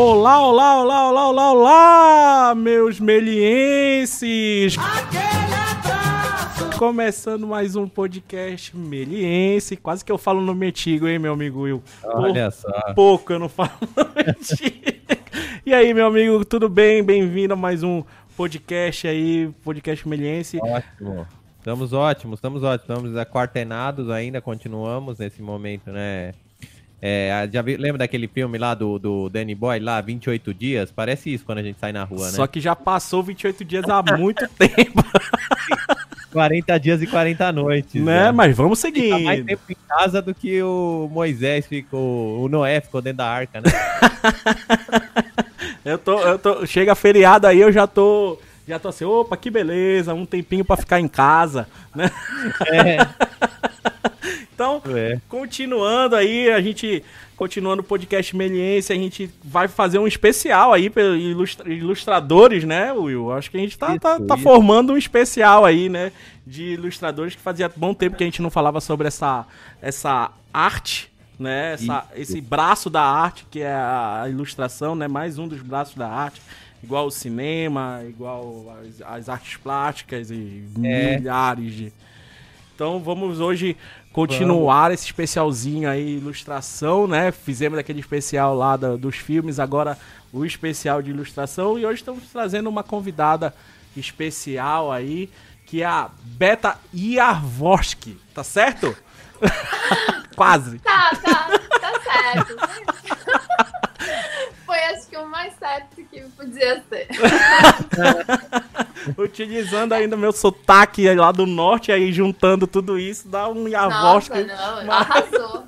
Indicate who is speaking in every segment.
Speaker 1: Olá, olá, olá, olá, olá, olá, meus melienses! Começando mais um podcast meliense. Quase que eu falo nome antigo, hein, meu amigo Will?
Speaker 2: Olha só.
Speaker 1: Pouco eu não falo nome antigo. E aí, meu amigo, tudo bem? Bem-vindo a mais um podcast aí, podcast meliense.
Speaker 2: Ótimo. Estamos ótimos, estamos ótimos. Estamos aquartenados ainda, continuamos nesse momento, né? É, já vi, lembra daquele filme lá do, do Danny Boy, lá, 28 dias? Parece isso quando a gente sai na rua, né?
Speaker 1: Só que já passou 28 dias há muito tempo.
Speaker 2: 40 dias e 40 noites.
Speaker 1: Né?
Speaker 2: Né?
Speaker 1: Mas vamos seguir.
Speaker 2: Fica mais tempo em casa do que o Moisés ficou, o Noé ficou dentro da arca, né?
Speaker 1: Eu tô, eu tô, chega feriado aí, eu já tô, já tô assim, opa, que beleza, um tempinho pra ficar em casa, né?
Speaker 2: É,
Speaker 1: Então,
Speaker 2: é.
Speaker 1: continuando aí, a gente, continuando o podcast Meliense, a gente vai fazer um especial aí pelos ilustra- ilustradores, né, Will? Acho que a gente tá,
Speaker 2: Isso,
Speaker 1: tá, tá
Speaker 2: isso.
Speaker 1: formando um especial aí, né, de ilustradores que fazia bom tempo que a gente não falava sobre essa, essa arte, né, essa, esse braço da arte que é a ilustração, né, mais um dos braços da arte. Igual o cinema, igual as, as artes plásticas e
Speaker 2: É.
Speaker 1: milhares de, então vamos hoje continuar esse especialzinho aí, ilustração, né? Fizemos aquele especial lá da- dos filmes, agora o especial de ilustração. E hoje estamos trazendo uma convidada especial aí, que é a Beta Iarvoski, tá certo? Quase.
Speaker 3: Tá, tá, tá certo. Foi acho que o mais certo que podia ser.
Speaker 1: Utilizando ainda meu sotaque lá do norte, aí juntando tudo isso, dá um
Speaker 3: Nossa,
Speaker 1: Iarvoski.
Speaker 3: não, arrasou.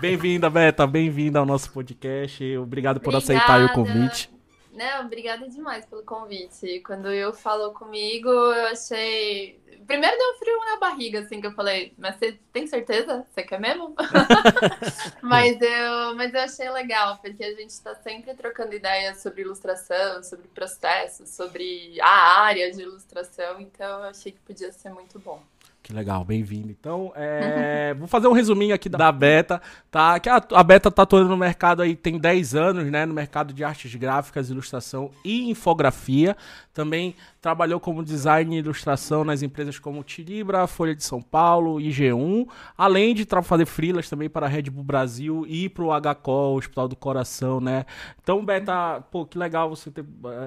Speaker 1: Bem-vinda, Beta, bem-vinda ao nosso podcast. Obrigado por aceitar aí o
Speaker 3: Obrigada.
Speaker 1: convite.
Speaker 3: Não, obrigada demais pelo convite. Quando eu falou comigo, eu achei. Primeiro deu um frio na barriga, assim, que eu falei, mas você tem certeza? Você quer mesmo? mas, eu, mas eu achei legal, porque a gente está sempre trocando ideias sobre ilustração, sobre processos, sobre a área de ilustração, então eu achei que podia ser muito bom.
Speaker 1: Que legal, bem-vindo. Então, é, vou fazer um resuminho aqui da Beta, tá? Que a, a Beta tá atuando no mercado aí tem 10 anos, né? No mercado de artes gráficas, ilustração e infografia. Também trabalhou como design e ilustração nas empresas como Tilibra, Folha de São Paulo, IG1, além de fazer freelas também para a Red Bull Brasil e para o HCO, Hospital do Coração, né? Então, Beta, pô, que legal você ter,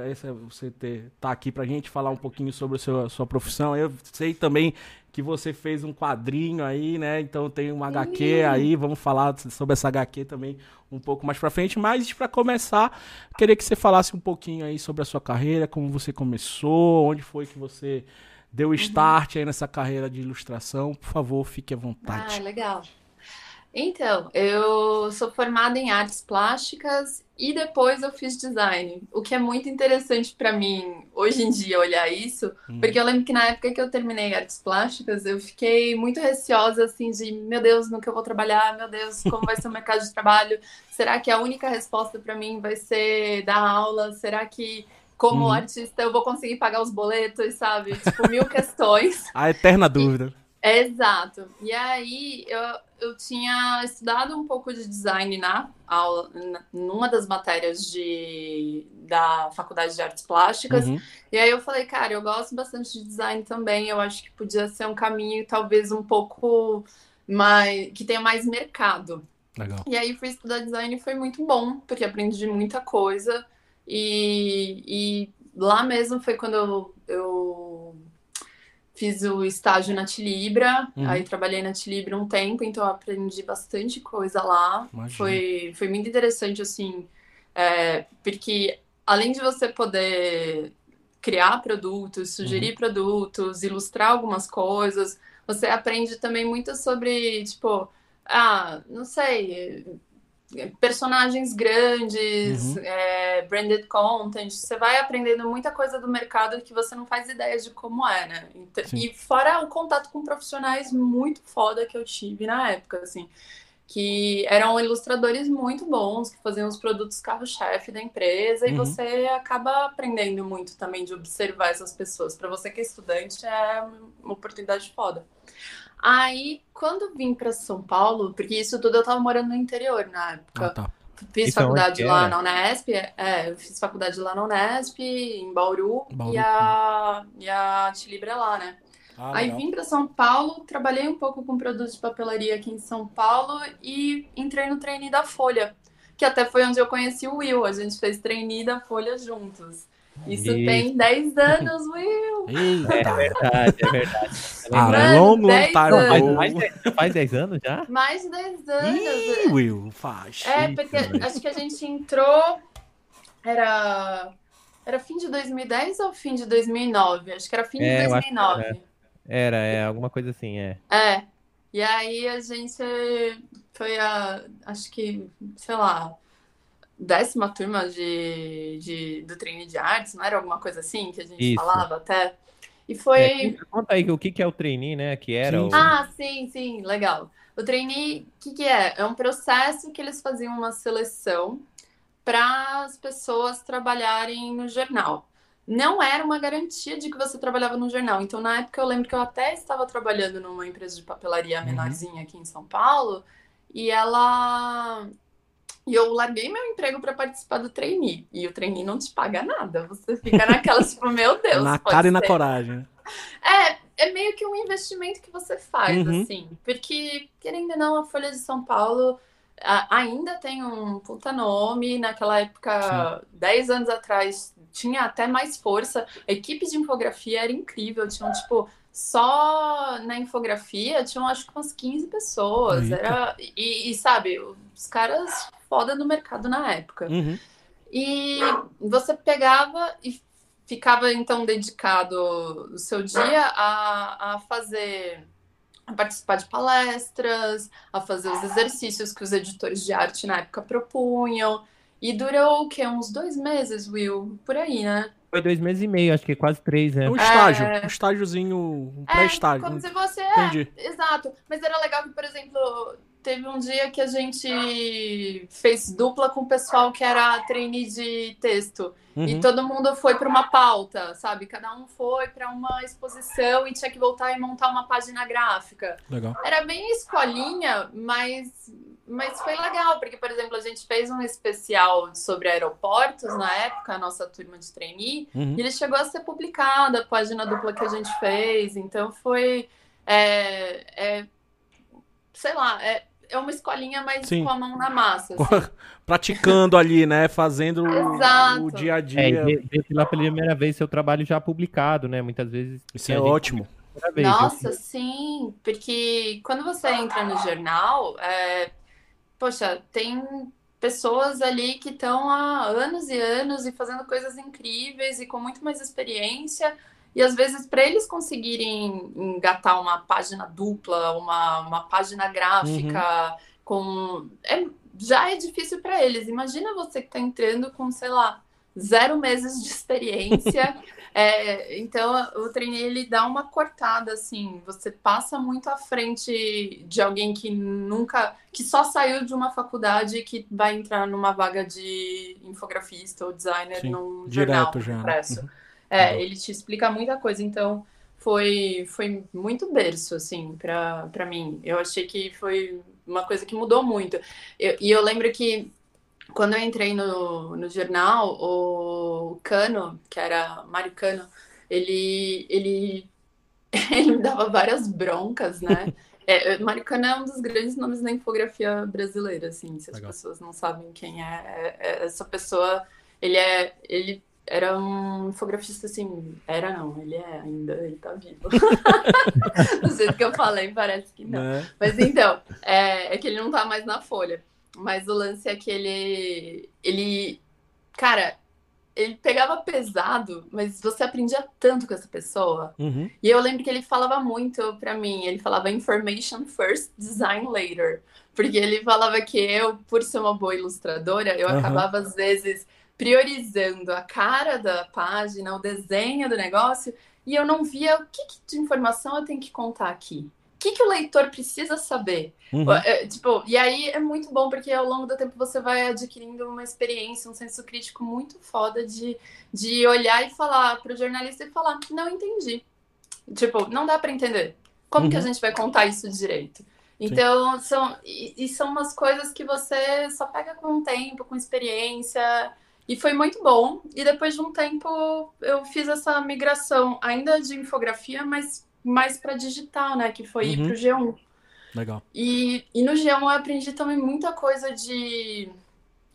Speaker 1: essa- você ter tá aqui pra gente falar um pouquinho sobre a sua, sua profissão. Eu sei também que você fez um quadrinho aí, né? Então tem um HQ aí, vamos falar sobre essa HQ também um pouco mais pra frente. Mas pra começar, queria que você falasse um pouquinho aí sobre a sua carreira, como você começou, onde foi que você deu start aí nessa carreira de ilustração. Por favor, fique à
Speaker 3: Ah,
Speaker 1: vontade.
Speaker 3: legal. Então, eu sou formada em artes plásticas e depois eu fiz design, o que é muito interessante para mim hoje em dia olhar isso,
Speaker 1: Hum.
Speaker 3: porque eu lembro que na época que eu terminei artes plásticas, eu fiquei muito receosa assim de, meu Deus, no que eu vou trabalhar? Meu Deus, como vai ser o mercado de trabalho? Será que a única resposta para mim vai ser dar aula? Será que como
Speaker 1: Uhum.
Speaker 3: artista eu vou conseguir pagar os boletos, sabe? Tipo, mil questões.
Speaker 1: A eterna dúvida.
Speaker 3: Exato. E aí eu, eu tinha estudado um pouco de design na aula, na- numa das matérias de, da Faculdade de Artes Plásticas.
Speaker 1: Uhum.
Speaker 3: E aí eu falei, cara, eu gosto bastante de design também. Eu acho que podia ser um caminho talvez um pouco mais que tenha mais mercado.
Speaker 1: Legal.
Speaker 3: E aí fui estudar design e foi muito bom, porque aprendi muita coisa. E, e lá mesmo foi quando eu, eu fiz o estágio na Tilibra.
Speaker 1: Uhum.
Speaker 3: Aí trabalhei na Tilibra um tempo, então aprendi bastante coisa lá. Foi, foi muito interessante, assim, é, porque além de você poder criar produtos, sugerir
Speaker 1: Uhum.
Speaker 3: produtos, ilustrar algumas coisas, você aprende também muito sobre, tipo, ah, não sei, personagens grandes,
Speaker 1: Uhum.
Speaker 3: é, branded content, você vai aprendendo muita coisa do mercado que você não faz ideia de como é, né? Então-
Speaker 1: Sim.
Speaker 3: E fora o contato com profissionais muito foda que eu tive na época, assim, que eram ilustradores muito bons, que faziam os produtos carro-chefe da empresa, e
Speaker 1: Uhum.
Speaker 3: você acaba aprendendo muito também de observar essas pessoas. Para você que é estudante, é uma oportunidade foda. Aí, quando vim para São Paulo, porque isso tudo eu tava morando no interior na época.
Speaker 1: Ah, tá.
Speaker 3: fiz
Speaker 2: é onde
Speaker 3: faculdade
Speaker 2: que
Speaker 3: lá na Unesp, é, eu fiz faculdade lá na Unesp, em Bauru,
Speaker 1: Bauru.
Speaker 3: e a, e a Tilibra é lá, né?
Speaker 1: Ah,
Speaker 3: Aí
Speaker 1: legal.
Speaker 3: vim para São Paulo, trabalhei um pouco com produtos de papelaria aqui em São Paulo e entrei no trainee da Folha, que até foi onde eu conheci o Will. A gente fez trainee da Folha juntos. Isso,
Speaker 2: Isso.
Speaker 3: tem 10 anos, Will.
Speaker 1: Eita.
Speaker 2: É verdade, é verdade.
Speaker 1: Ah,
Speaker 3: Mano,
Speaker 1: long, long
Speaker 3: 10
Speaker 1: time ago.
Speaker 2: faz 10 anos já?
Speaker 3: Mais de 10 anos.
Speaker 1: Ih, Will, faz.
Speaker 3: É, porque acho que a gente entrou. Era. Era fim de 2010 ou fim de 2009? Acho que era fim
Speaker 2: É,
Speaker 3: de
Speaker 2: eu acho que
Speaker 3: 2009.
Speaker 2: Era, é, alguma coisa assim, é.
Speaker 3: É. E aí a gente foi a, acho que, sei lá, décima turma de, de, do treino de artes, não era alguma coisa assim que a gente
Speaker 2: Isso.
Speaker 3: falava até? E foi.
Speaker 2: É, conta- aí o que, que é o trainee, né? Que era
Speaker 1: Sim,
Speaker 2: o...
Speaker 3: Ah, sim, sim, legal. O trainee, o que, que é? É um processo que eles faziam uma seleção para as pessoas trabalharem no jornal. Não era uma garantia de que você trabalhava no jornal. Então, na época, eu lembro que eu até estava trabalhando numa empresa de papelaria
Speaker 1: Uhum.
Speaker 3: menorzinha aqui em São Paulo, e ela. E eu larguei meu emprego para participar do trainee. E o trainee não te paga nada. Você fica naquela, tipo, meu Deus.
Speaker 1: na cara e na
Speaker 3: ser.
Speaker 1: coragem.
Speaker 3: É, é meio que um investimento que você faz,
Speaker 1: Uhum.
Speaker 3: assim. Porque, querendo ou não, a Folha de São Paulo a- ainda tem um puta nome. Naquela época, 10 anos atrás, tinha até mais força. A equipe de infografia era incrível. Tinham, tipo, só na infografia, tinham acho que umas 15 pessoas.
Speaker 1: Eita.
Speaker 3: Era, e, e, sabe, os caras foda no mercado na época.
Speaker 1: Uhum.
Speaker 3: E você pegava e ficava então dedicado o seu dia a, a fazer, a participar de palestras, a fazer os exercícios que os editores de arte na época propunham. E durou o quê? Uns dois meses, Will? Por aí, né?
Speaker 2: Foi dois meses e meio, acho que quase três, né?
Speaker 1: Um estágio,
Speaker 3: É.
Speaker 1: um estágiozinho, um
Speaker 3: É,
Speaker 1: pré-estágio.
Speaker 3: como se você. É,
Speaker 1: Entendi.
Speaker 3: exato. Mas era legal que, por exemplo, teve um dia que a gente fez dupla com o pessoal que era trainee de texto. E
Speaker 1: Uhum.
Speaker 3: todo mundo foi para uma pauta, sabe? Cada um foi para uma exposição e tinha que voltar e montar uma página gráfica.
Speaker 1: Legal.
Speaker 3: Era bem escolinha, mas, mas foi legal, porque, por exemplo, a gente fez um especial sobre aeroportos na época, a nossa turma de trainee,
Speaker 1: Uhum.
Speaker 3: e ele chegou a ser publicado, a página dupla que a gente fez. Então foi. é, é, sei lá, é, é uma escolinha, mas
Speaker 1: Sim.
Speaker 3: com a mão na massa. assim.
Speaker 1: Praticando ali, né? Fazendo o,
Speaker 3: Exato.
Speaker 1: o dia a
Speaker 2: É, e
Speaker 1: dia.
Speaker 2: ver ver pela primeira vez seu trabalho já publicado, né? Muitas vezes.
Speaker 1: Isso é ótimo.
Speaker 2: vez,
Speaker 3: Nossa,
Speaker 2: eu-
Speaker 3: sim, porque quando você entra no jornal, é, poxa, tem pessoas ali que estão há anos e anos e fazendo coisas incríveis e com muito mais experiência. E às vezes, para eles conseguirem engatar uma página dupla, uma, uma página gráfica com. é- já é difícil para eles. Imagina você que está entrando com, sei lá, zero meses de experiência. É, então, o trainee ele dá uma cortada, assim. Você passa muito à frente de alguém que nunca, que só saiu de uma faculdade e que vai entrar numa vaga de infografista ou designer
Speaker 1: Sim,
Speaker 3: num
Speaker 1: direto
Speaker 3: jornal
Speaker 1: já, né?
Speaker 3: impresso.
Speaker 1: Uhum.
Speaker 3: É,
Speaker 1: Legal.
Speaker 3: ele te explica muita coisa. Então, foi, foi muito berço, assim, pra, pra mim. Eu achei que foi uma coisa que mudou muito. Eu- e eu lembro que quando eu entrei no, no jornal, o Cano, que era Mário Cano, ele, ele, ele me dava várias broncas, né? É, Mário Cano é um dos grandes nomes da infografia brasileira, assim, se as
Speaker 1: Legal.
Speaker 3: pessoas não sabem quem é, é- é essa pessoa, ele é, ele era um infografista, assim, era não, ele é ainda, ele tá vivo. Do jeito que eu falei, parece que não.
Speaker 1: Né?
Speaker 3: Mas então, é, é que ele não tá mais na Folha. Mas o lance é que ele. Ele. Cara, ele pegava pesado, mas você aprendia tanto com essa pessoa.
Speaker 1: Uhum.
Speaker 3: E eu lembro que ele falava muito pra mim. Ele falava information first, design later. Porque ele falava que eu, por ser uma boa ilustradora, eu
Speaker 1: Aham.
Speaker 3: acabava às vezes priorizando a cara da página, o desenho do negócio, e eu não via o que, de informação eu tenho que contar aqui. O que, que o leitor precisa saber?
Speaker 1: Uhum.
Speaker 3: É, tipo, e aí é muito bom porque ao longo do tempo você vai adquirindo uma experiência, um senso crítico muito foda de, de olhar e falar pro jornalista e falar, não entendi. Tipo, não dá pra entender. Como que a
Speaker 1: Uhum.
Speaker 3: gente vai contar isso direito? Então, são, e, e, são umas coisas que você só pega com o tempo, com experiência. E foi muito bom. E depois de um tempo, eu fiz essa migração, ainda de infografia, mas mais para digital, né? Que foi uhum. ir para o G1.
Speaker 1: Legal.
Speaker 3: E, e no G1 eu aprendi também muita coisa de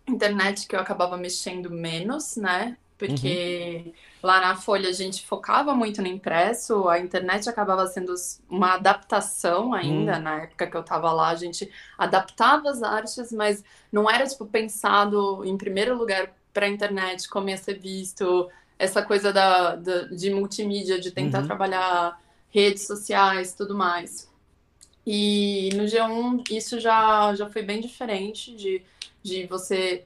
Speaker 3: internet que eu acabava mexendo menos, né? Porque uhum. lá na Folha a gente focava muito no impresso, a internet acabava sendo uma adaptação ainda, uhum. na época que eu tava lá, a gente adaptava as artes, mas não era, tipo, pensado em primeiro lugar para a internet, como ia ser visto, essa coisa da, da de multimídia, de tentar uhum. trabalhar redes sociais, tudo mais. E no G1 isso já, já foi bem diferente de, de você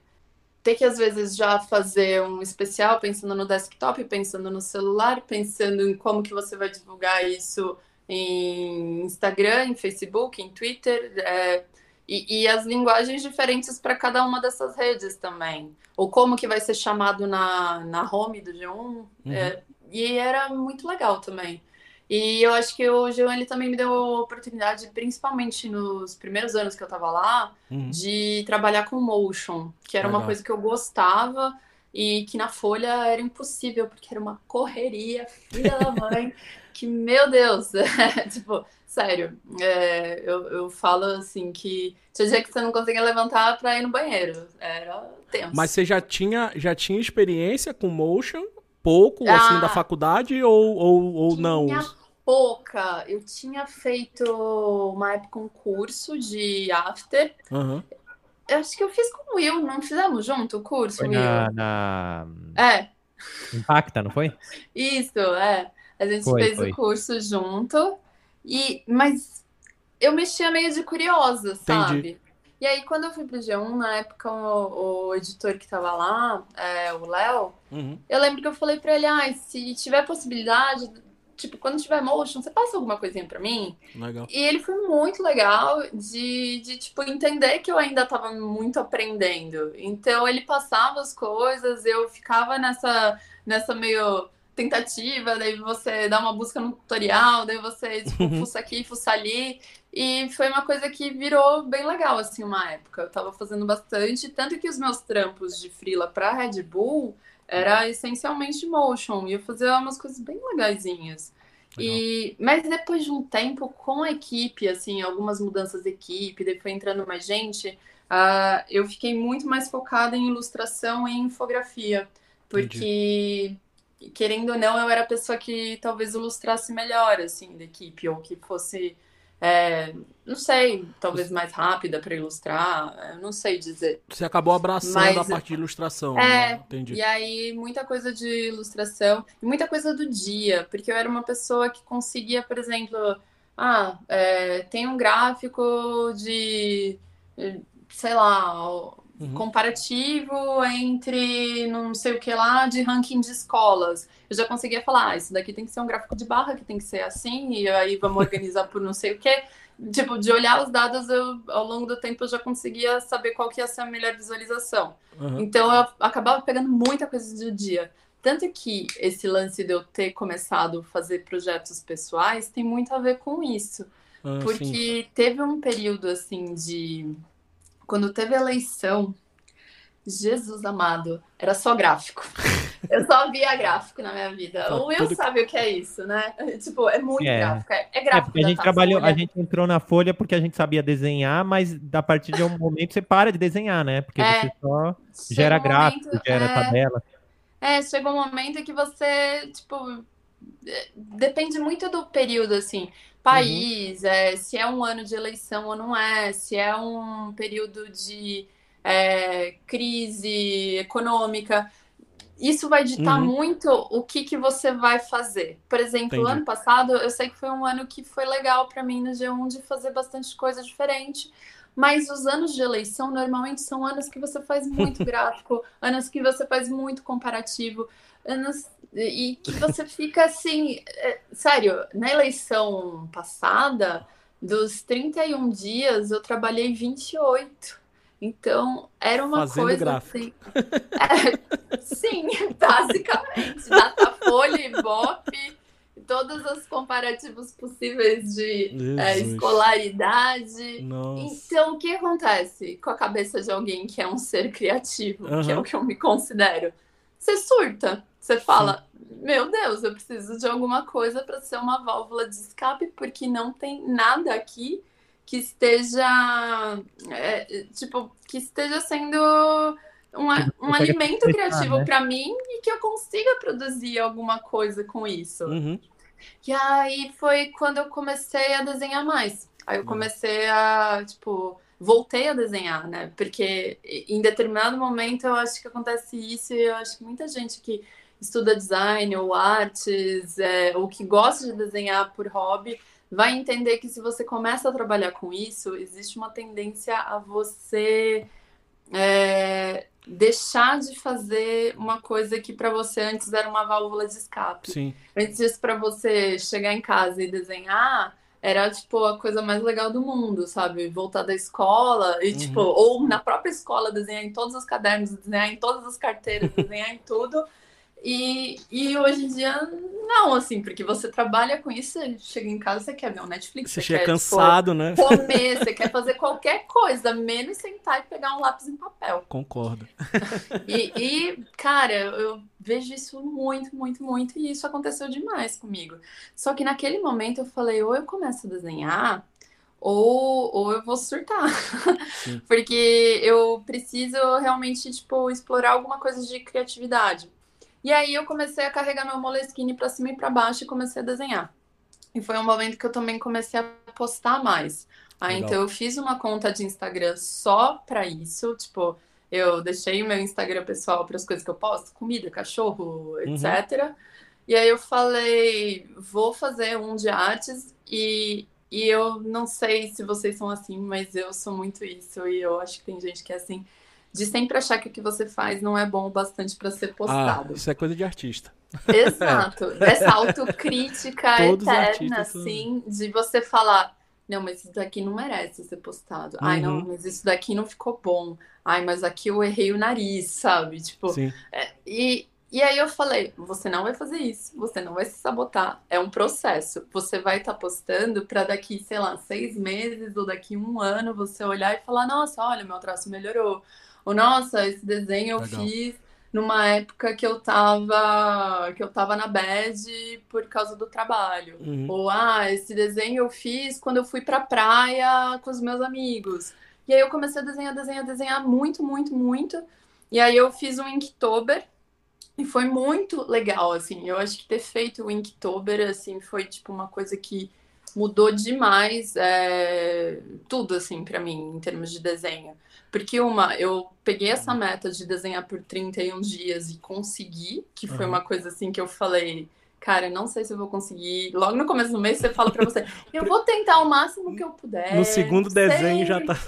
Speaker 3: ter que às vezes já fazer um especial pensando no desktop, pensando no celular, pensando em como que você vai divulgar isso em Instagram, em Facebook, em Twitter, é, e, e, as linguagens diferentes para cada uma dessas redes também. Ou como que vai ser chamado na, na home do G1. Uhum. É, e era muito legal também. E eu acho que o João ele também me deu a oportunidade, principalmente nos primeiros anos que eu tava lá, uhum. de trabalhar com motion, que era Legal. uma coisa que eu gostava e que na Folha era impossível, porque era uma correria, filha da mãe, que, meu Deus, é, tipo, sério, é, eu, eu falo assim que tinha dia que você não conseguia levantar pra ir no banheiro, era tenso.
Speaker 1: Mas você já tinha, já tinha experiência com motion pouco, ah, assim, da faculdade ou, ou, ou não?
Speaker 3: pouca. Eu tinha feito uma época um curso de after. Uhum. Eu acho que eu fiz com o Will, não fizemos junto o curso,
Speaker 2: foi
Speaker 3: Will?
Speaker 2: Na, na...
Speaker 3: É.
Speaker 2: Impacta, não foi?
Speaker 3: Isso, é. A gente foi, fez foi. o curso junto. E, mas eu mexia meio de curiosa, sabe? Entendi. E aí, quando eu fui pro G1, na época, o, o editor que tava lá, é, o Léo, uhum. eu lembro que eu falei pra ele, ah, se tiver possibilidade, tipo, quando tiver motion, você passa alguma coisinha pra mim?
Speaker 1: Legal.
Speaker 3: E ele foi muito legal de, de, tipo, entender que eu ainda tava muito aprendendo. Então, ele passava as coisas, eu ficava nessa, nessa meio tentativa, daí você dá uma busca no tutorial, daí você, tipo, uhum. fuça aqui, fuça ali. E foi uma coisa que virou bem legal, assim, uma época. Eu tava fazendo bastante, tanto que os meus trampos de frila pra Red Bull era essencialmente motion. E eu fazia umas coisas bem legaisinhas. E, mas depois de um tempo com a equipe, assim, algumas mudanças de equipe, depois entrando mais gente, uh, eu fiquei muito mais focada em ilustração e infografia. Porque, Entendi. Querendo ou não, eu era a pessoa que talvez ilustrasse melhor, assim, da equipe, ou que fosse é, não sei, talvez mais rápida para ilustrar, não sei dizer.
Speaker 1: Você acabou abraçando Mas, a parte de ilustração.
Speaker 3: É, né? Entendi. E aí, muita coisa de ilustração, e muita coisa do dia, porque eu era uma pessoa que conseguia, por exemplo, ah, é, tem um gráfico de, sei lá, Uhum. comparativo entre não sei o que lá de ranking de escolas. Eu já conseguia falar, ah, isso daqui tem que ser um gráfico de barra, que tem que ser assim, e aí vamos organizar por não sei o que. Tipo, de olhar os dados, eu, ao longo do tempo eu já conseguia saber qual que ia ser a melhor visualização. Uhum. Então eu acabava pegando muita coisa do dia. Tanto que esse lance de eu ter começado a fazer projetos pessoais tem muito a ver com isso. Ah, porque sim. teve um período assim de quando teve eleição, Jesus amado, era só gráfico. Eu só via gráfico na minha vida. Tá o Will tudo... sabe o que é isso, né? Tipo, é muito é. gráfico. É, é gráfico.
Speaker 2: É, a gente trabalhou, a gente entrou na folha porque a gente sabia desenhar, mas a partir de um momento você para de desenhar, né? Porque é. você só gera um gráfico, momento, gera é. tabela.
Speaker 3: É, chega um momento que você, tipo, é, depende muito do período, assim país, uhum. é, se é um ano de eleição ou não é, se é um período de é, crise econômica. Isso vai ditar uhum. muito o que, que você vai fazer. Por exemplo, Entendi. ano passado, eu sei que foi um ano que foi legal para mim no G1 de fazer bastante coisa diferente. Mas os anos de eleição normalmente são anos que você faz muito gráfico, anos que você faz muito comparativo, anos e que você fica assim, é, sério, na eleição passada, dos 31 dias, eu trabalhei 28. Então, era uma
Speaker 1: Fazendo
Speaker 3: coisa
Speaker 1: gráfico.
Speaker 3: assim. É, sim, basicamente. Datafolha, Ibope, as comparativas comparativos possíveis de é, escolaridade. Nossa. Então, o que acontece com a cabeça de alguém que é um ser criativo, uhum. que é o que eu me considero? Você surta. Você fala, Sim. meu Deus, eu preciso de alguma coisa para ser uma válvula de escape, porque não tem nada aqui que esteja, é, tipo, que esteja sendo um, um alimento criativo né? para mim e que eu consiga produzir alguma coisa com isso. Uhum. E aí foi quando eu comecei a desenhar mais. Aí eu uhum. comecei a, tipo, voltei a desenhar, né? Porque em determinado momento eu acho que acontece isso e eu acho que muita gente que estuda design ou artes, é, ou que gosta de desenhar por hobby, vai entender que se você começa a trabalhar com isso, existe uma tendência a você é, deixar de fazer uma coisa que para você antes era uma válvula de escape.
Speaker 1: Sim.
Speaker 3: Antes para você chegar em casa e desenhar, era tipo a coisa mais legal do mundo, sabe? Voltar da escola e uhum. tipo, ou na própria escola desenhar em todos os cadernos, desenhar em todas as carteiras, desenhar em tudo. E, e hoje em dia, não, assim, porque você trabalha com isso, você chega em casa, você quer ver um Netflix.
Speaker 1: Você,
Speaker 3: você
Speaker 1: chega
Speaker 3: quer,
Speaker 1: cansado, né?
Speaker 3: Comer, você quer fazer qualquer coisa, menos sentar e pegar um lápis em papel.
Speaker 1: Concordo.
Speaker 3: E, e, cara, eu vejo isso muito, muito, muito, e isso aconteceu demais comigo. Só que naquele momento eu falei, ou eu começo a desenhar, ou, ou eu vou surtar. Porque eu preciso realmente, tipo, explorar alguma coisa de criatividade. E aí eu comecei a carregar meu Moleskine para cima e para baixo e comecei a desenhar. E foi um momento que eu também comecei a postar mais. Aí então eu fiz uma conta de Instagram só para isso, tipo, eu deixei o meu Instagram pessoal para as coisas que eu posto, comida, cachorro, etc. Uhum. E aí eu falei, vou fazer um de artes e, e eu não sei se vocês são assim, mas eu sou muito isso e eu acho que tem gente que é assim de sempre achar que o que você faz não é bom o bastante para ser postado.
Speaker 1: Ah, isso é coisa de artista.
Speaker 3: Exato. Essa autocrítica eterna, assim, de você falar, não, mas isso daqui não merece ser postado. Uhum. Ai, não, uhum. mas isso daqui não ficou bom. Ai, mas aqui eu errei o nariz, sabe? Tipo,
Speaker 1: Sim.
Speaker 3: É, e, e aí eu falei, você não vai fazer isso, você não vai se sabotar. É um processo. Você vai estar tá postando para daqui, sei lá, seis meses ou daqui um ano você olhar e falar, nossa, olha, meu traço melhorou ou, nossa, esse desenho eu Legal. fiz numa época que eu tava que eu tava na bed por causa do trabalho. Uhum. Ou ah, esse desenho eu fiz quando eu fui pra praia com os meus amigos. E aí eu comecei a desenhar, desenhar, desenhar muito, muito, muito. E aí eu fiz um Inktober e foi muito legal, assim. Eu acho que ter feito o Inktober, assim, foi tipo uma coisa que mudou demais é, tudo, assim, para mim, em termos de desenho. Porque uma, eu peguei essa uhum. meta de desenhar por 31 dias e consegui, que foi uhum. uma coisa assim que eu falei, cara, não sei se eu vou conseguir. Logo no começo do mês você fala para você, eu vou tentar o máximo que eu puder.
Speaker 1: No segundo desenho já tá.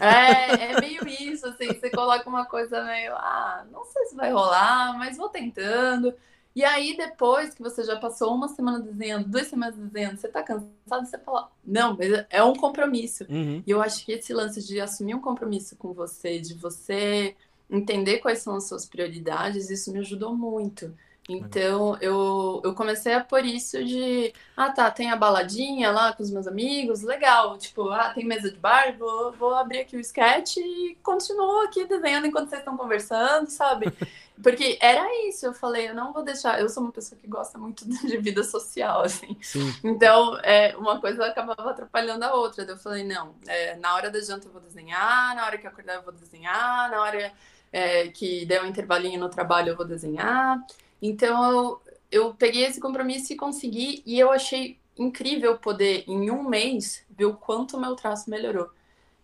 Speaker 3: É, é meio isso, assim, você coloca uma coisa meio, ah, não sei se vai rolar, mas vou tentando. E aí, depois que você já passou uma semana desenhando, duas semanas desenhando, você tá cansado, você fala, não, mas é um compromisso. Uhum. E eu acho que esse lance de assumir um compromisso com você, de você entender quais são as suas prioridades, isso me ajudou muito. Então, eu, eu comecei a por isso de, ah, tá, tem a baladinha lá com os meus amigos, legal. Tipo, ah, tem mesa de bar, vou, vou abrir aqui o sketch e continuo aqui desenhando enquanto vocês estão conversando, sabe? Porque era isso, eu falei, eu não vou deixar. Eu sou uma pessoa que gosta muito de vida social, assim.
Speaker 1: Sim.
Speaker 3: Então, é, uma coisa acabava atrapalhando a outra. Eu falei, não, é, na hora da janta eu vou desenhar, na hora que eu acordar eu vou desenhar, na hora é, que der um intervalinho no trabalho eu vou desenhar. Então, eu, eu peguei esse compromisso e consegui, e eu achei incrível poder, em um mês, ver o quanto o meu traço melhorou.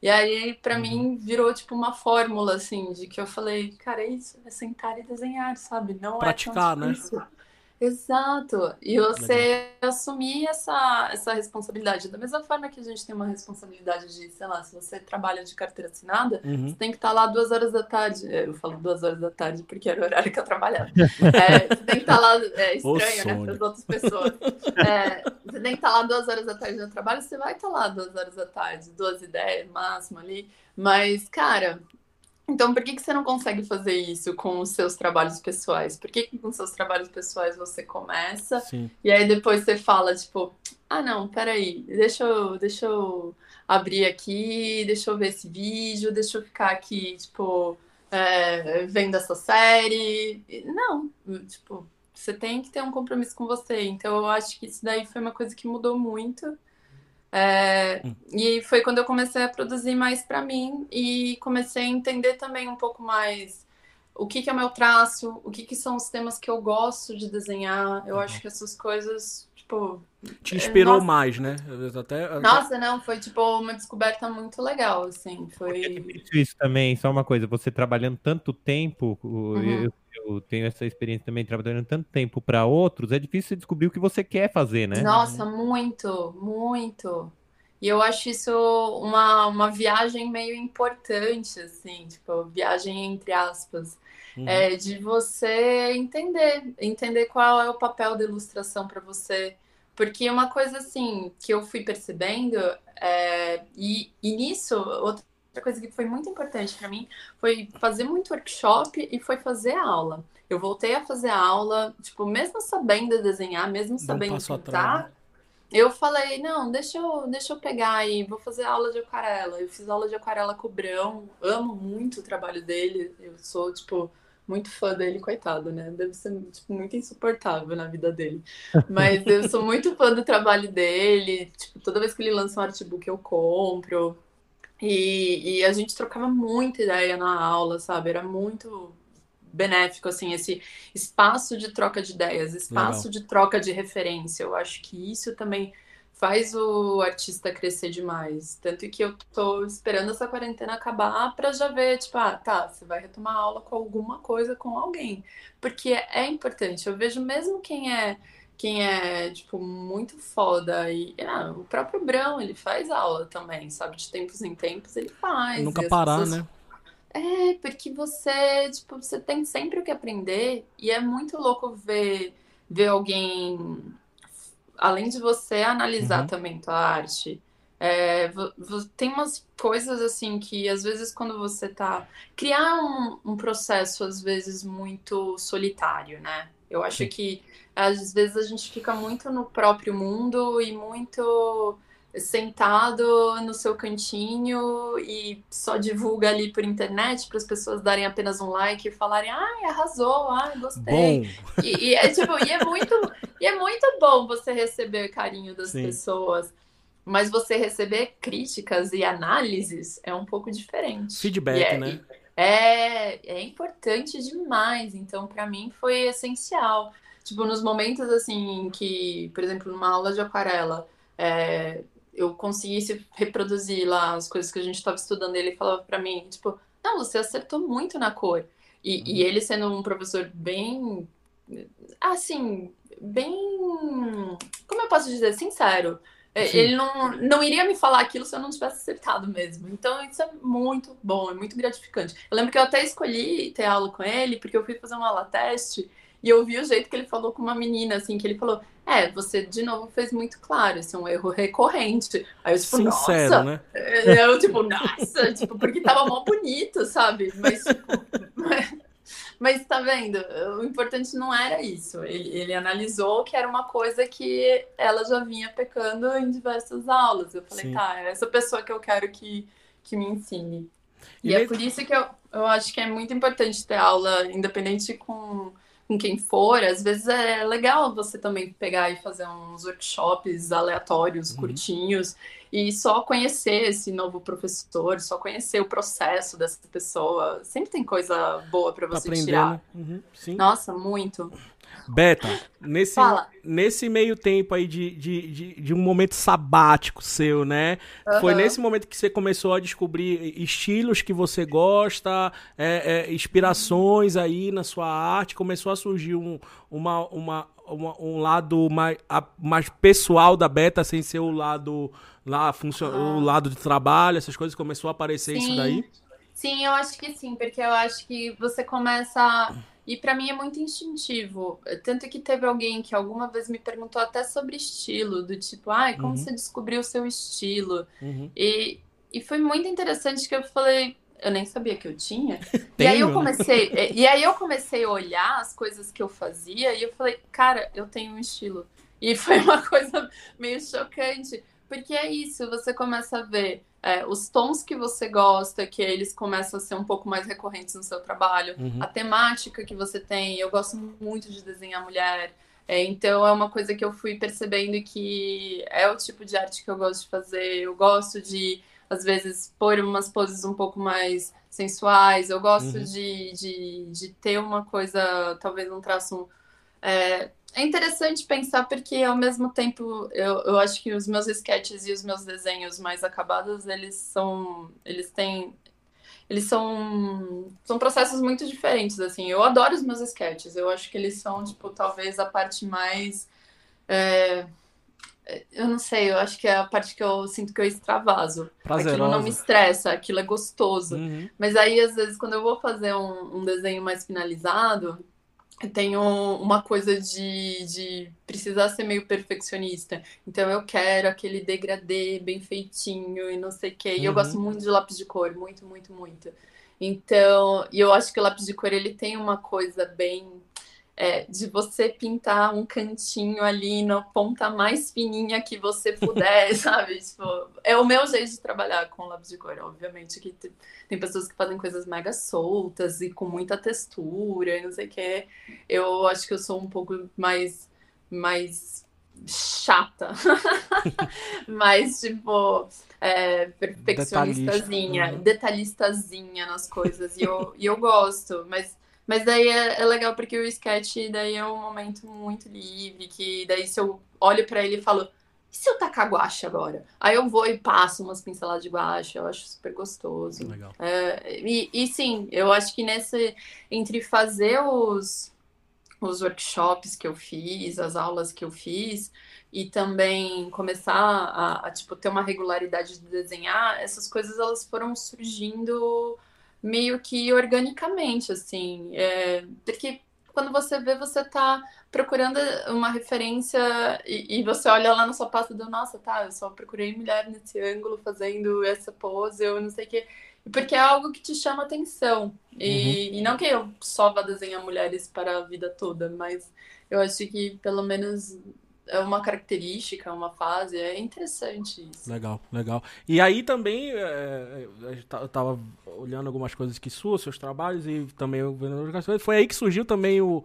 Speaker 3: E aí, para uhum. mim, virou tipo uma fórmula, assim, de que eu falei, cara, é isso, é sentar e desenhar, sabe? Não
Speaker 1: Praticar,
Speaker 3: é tão difícil. né? Exato. E você Legal. assumir essa, essa responsabilidade. Da mesma forma que a gente tem uma responsabilidade de, sei lá, se você trabalha de carteira assinada, uhum. você tem que estar lá duas horas da tarde. É, eu falo duas horas da tarde porque era o horário que eu trabalhava. É, você tem que estar lá, é estranho, né, para as outras pessoas. É, você tem que estar lá duas horas da tarde no trabalho, você vai estar lá duas horas da tarde, duas e dez, máximo ali. Mas, cara, Então, por que, que você não consegue fazer isso com os seus trabalhos pessoais? Por que, que com seus trabalhos pessoais você começa
Speaker 1: Sim.
Speaker 3: e aí depois você fala, tipo, ah, não, peraí, deixa eu, deixa eu abrir aqui, deixa eu ver esse vídeo, deixa eu ficar aqui, tipo, é, vendo essa série. Não, tipo, você tem que ter um compromisso com você. Então, eu acho que isso daí foi uma coisa que mudou muito. É, e foi quando eu comecei a produzir mais para mim e comecei a entender também um pouco mais o que, que é o meu traço, o que, que são os temas que eu gosto de desenhar. Eu acho que essas coisas, tipo.
Speaker 1: Te inspirou
Speaker 3: nossa.
Speaker 1: mais, né? Até, até-
Speaker 3: Nossa, não, foi tipo uma descoberta muito legal, assim. Foi.
Speaker 2: Isso, isso também, só uma coisa, você trabalhando tanto tempo,
Speaker 3: Uhum.
Speaker 2: eu, eu tenho essa experiência também trabalhando tanto tempo para outros, é difícil você descobrir o que você quer fazer, né?
Speaker 3: Nossa, muito, muito. E eu acho isso uma, uma viagem meio importante, assim, tipo, viagem entre aspas,
Speaker 1: Uhum.
Speaker 3: é de você entender, entender qual é o papel da ilustração para você. Porque uma coisa, assim, que eu fui percebendo, é, e, e nisso, outra coisa que foi muito importante para mim foi fazer muito workshop e foi fazer aula. Eu voltei a fazer aula, tipo, mesmo sabendo desenhar, mesmo sabendo pintar,
Speaker 1: né?
Speaker 3: eu falei, não, deixa eu, deixa eu pegar aí, vou fazer aula de aquarela. Eu fiz aula de aquarela com o Brão, amo muito o trabalho dele. Eu sou, tipo, muito fã dele, coitado, né? Deve ser, tipo, muito insuportável na vida dele. Mas eu sou muito fã do trabalho dele. Tipo, toda vez que ele lança um artbook, eu compro. E, e a gente trocava muita ideia na aula, sabe? Era muito benéfico, assim, esse espaço de troca de ideias, espaço de troca de referência. Eu acho que isso também faz o artista crescer demais. Tanto que eu tô esperando essa quarentena acabar para já ver, tipo, ah, tá, você vai retomar a aula com alguma coisa com alguém. Porque é importante. Eu vejo mesmo quem é quem é, tipo, muito foda. E ah, o próprio Brão, ele faz aula também, sabe? De tempos em tempos ele faz.
Speaker 1: Nunca parar,
Speaker 3: pessoas
Speaker 1: né?
Speaker 3: é, porque você, tipo, você tem sempre o que aprender e é muito louco ver, ver alguém, além de você analisar
Speaker 1: Uhum.
Speaker 3: também tua arte, é, tem umas coisas assim que às vezes quando você tá, criar um, um processo às vezes muito solitário, né? Eu acho
Speaker 1: Sim.
Speaker 3: que às vezes a gente fica muito no próprio mundo e muito sentado no seu cantinho e só divulga ali por internet para as pessoas darem apenas um like e falarem, ai, arrasou, ai, gostei. E, e é tipo, e é muito, e é muito bom você receber carinho das
Speaker 1: Sim.
Speaker 3: pessoas, mas você receber críticas e análises é um pouco diferente.
Speaker 1: feedback,
Speaker 3: é-
Speaker 1: né?
Speaker 3: é, é importante demais. Então, para mim, foi essencial. Tipo, nos momentos assim que, por exemplo, numa aula de aquarela, é, eu conseguisse reproduzir lá as coisas que a gente estava estudando, ele falava para mim, tipo, não, você acertou muito na cor. E, e ele sendo um professor bem, assim, bem, como eu posso dizer, sincero. É,
Speaker 1: Sim.
Speaker 3: Ele não, não iria me falar aquilo se eu não tivesse acertado mesmo. Então, isso é muito bom, é muito gratificante. Eu lembro que eu até escolhi ter aula com ele, porque eu fui fazer uma aula teste e eu vi o jeito que ele falou com uma menina, assim, que ele falou: É, você de novo fez muito claro, esse é um erro recorrente. Aí eu, tipo,
Speaker 1: Sincero,
Speaker 3: nossa,
Speaker 1: né?
Speaker 3: eu, tipo, nossa, tipo, porque tava mó bonito, sabe? Mas, tipo, mas, mas tá vendo? O importante não era isso. Ele, ele analisou que era uma coisa que ela já vinha pecando em diversas aulas. Eu falei,
Speaker 1: Sim.
Speaker 3: tá, é essa pessoa que eu quero que, que me ensine.
Speaker 1: E
Speaker 3: E, é
Speaker 1: mesmo-
Speaker 3: por isso que eu, eu acho que é muito importante ter aula, independente com, com quem for. Às vezes é legal você também pegar e fazer uns workshops aleatórios,
Speaker 1: Uhum.
Speaker 3: curtinhos, e só conhecer esse novo professor, só conhecer o processo dessa pessoa. Sempre tem coisa boa para
Speaker 1: Tá
Speaker 3: você
Speaker 1: aprendendo.
Speaker 3: tirar.
Speaker 1: Uhum.
Speaker 3: Nossa, muito.
Speaker 1: Beta, nesse,
Speaker 3: Fala.
Speaker 1: nesse meio tempo aí de, de, de, de um momento sabático seu, né? Foi
Speaker 3: Aham.
Speaker 1: nesse momento que você começou a descobrir estilos que você gosta, é, é, inspirações aí na sua arte, começou a surgir um, uma, uma, uma- um lado mais, a- mais pessoal da Beta, sem ser o lado lá funcio-
Speaker 3: Ah.
Speaker 1: o lado de trabalho, essas coisas, começou a aparecer isso
Speaker 3: Sim.
Speaker 1: daí?
Speaker 3: Sim, eu acho que sim, porque eu acho que você começa. E pra mim é muito instintivo. Tanto que teve alguém que alguma vez me perguntou até sobre estilo, do tipo, ai, como
Speaker 1: Uhum.
Speaker 3: você descobriu o seu estilo?
Speaker 1: Uhum.
Speaker 3: E, e foi muito interessante que eu falei, eu nem sabia que eu tinha. e aí eu
Speaker 1: né?
Speaker 3: comecei, é, e aí eu comecei a olhar as coisas que eu fazia e eu falei, cara, eu tenho um estilo. E foi uma coisa meio chocante, porque é isso, você começa a ver é, os tons que você gosta, que eles começam a ser um pouco mais recorrentes no seu trabalho,
Speaker 1: Uhum.
Speaker 3: a temática que você tem. Eu gosto muito de desenhar mulher. É, então é uma coisa que eu fui percebendo que é o tipo de arte que eu gosto de fazer. Eu gosto de, às vezes, pôr umas poses um pouco mais sensuais. Eu gosto
Speaker 1: Uhum.
Speaker 3: de, de, de ter uma coisa, talvez um traço. É, é interessante pensar porque, ao mesmo tempo, eu, eu acho que os meus sketches e os meus desenhos mais acabados, eles são. Eles têm eles são, são processos muito diferentes, assim. Eu adoro os meus sketches. Eu acho que eles são, tipo, talvez a parte mais. é, eu não sei, eu acho que é a parte que eu sinto que eu extravaso. Aquilo não me
Speaker 1: Prazerosa.
Speaker 3: estressa, aquilo é gostoso.
Speaker 1: Uhum.
Speaker 3: Mas aí, às vezes, quando eu vou fazer um, um desenho mais finalizado, eu tenho uma coisa de, de precisar ser meio perfeccionista. Então eu quero aquele degradê bem feitinho e não sei o quê. E eu
Speaker 1: Uhum.
Speaker 3: gosto muito de lápis de cor, muito, muito, muito. Então, e eu acho que o lápis de cor ele tem uma coisa bem é, de você pintar um cantinho ali na ponta mais fininha que você puder, sabe? Tipo, é o meu jeito de trabalhar com lápis de cor. Obviamente que te- tem pessoas que fazem coisas mega soltas e com muita textura e não sei o quê. Eu acho que eu sou um pouco mais, mais chata. mais, tipo, é, perfeccionistazinha, detalhistazinha nas coisas. E eu, e eu gosto, mas mas daí é, é legal porque o sketch daí é um momento muito livre, que daí se eu olho pra ele e falo, e se eu tacar guache agora? Aí eu vou e passo umas pinceladas de guache, eu acho super gostoso.
Speaker 1: Legal.
Speaker 3: É, e, e sim, eu acho que nesse, entre fazer os, os workshops que eu fiz, as aulas que eu fiz, e também começar a, a, tipo, ter uma regularidade de desenhar, essas coisas elas foram surgindo meio que organicamente, assim, é, porque quando você vê, você tá procurando uma referência e, e você olha lá na sua pasta do, nossa, tá, eu só procurei mulher nesse ângulo fazendo essa pose, eu não sei o quê. Porque é algo que te chama atenção. E, e não que eu só vá desenhar mulheres para a vida toda, mas eu acho que pelo menos é uma característica, uma fase, é interessante isso.
Speaker 1: Legal, legal. E aí também, é, eu ta- eu tava olhando algumas coisas que suas, seus trabalhos, e também. Foi aí que surgiu também o.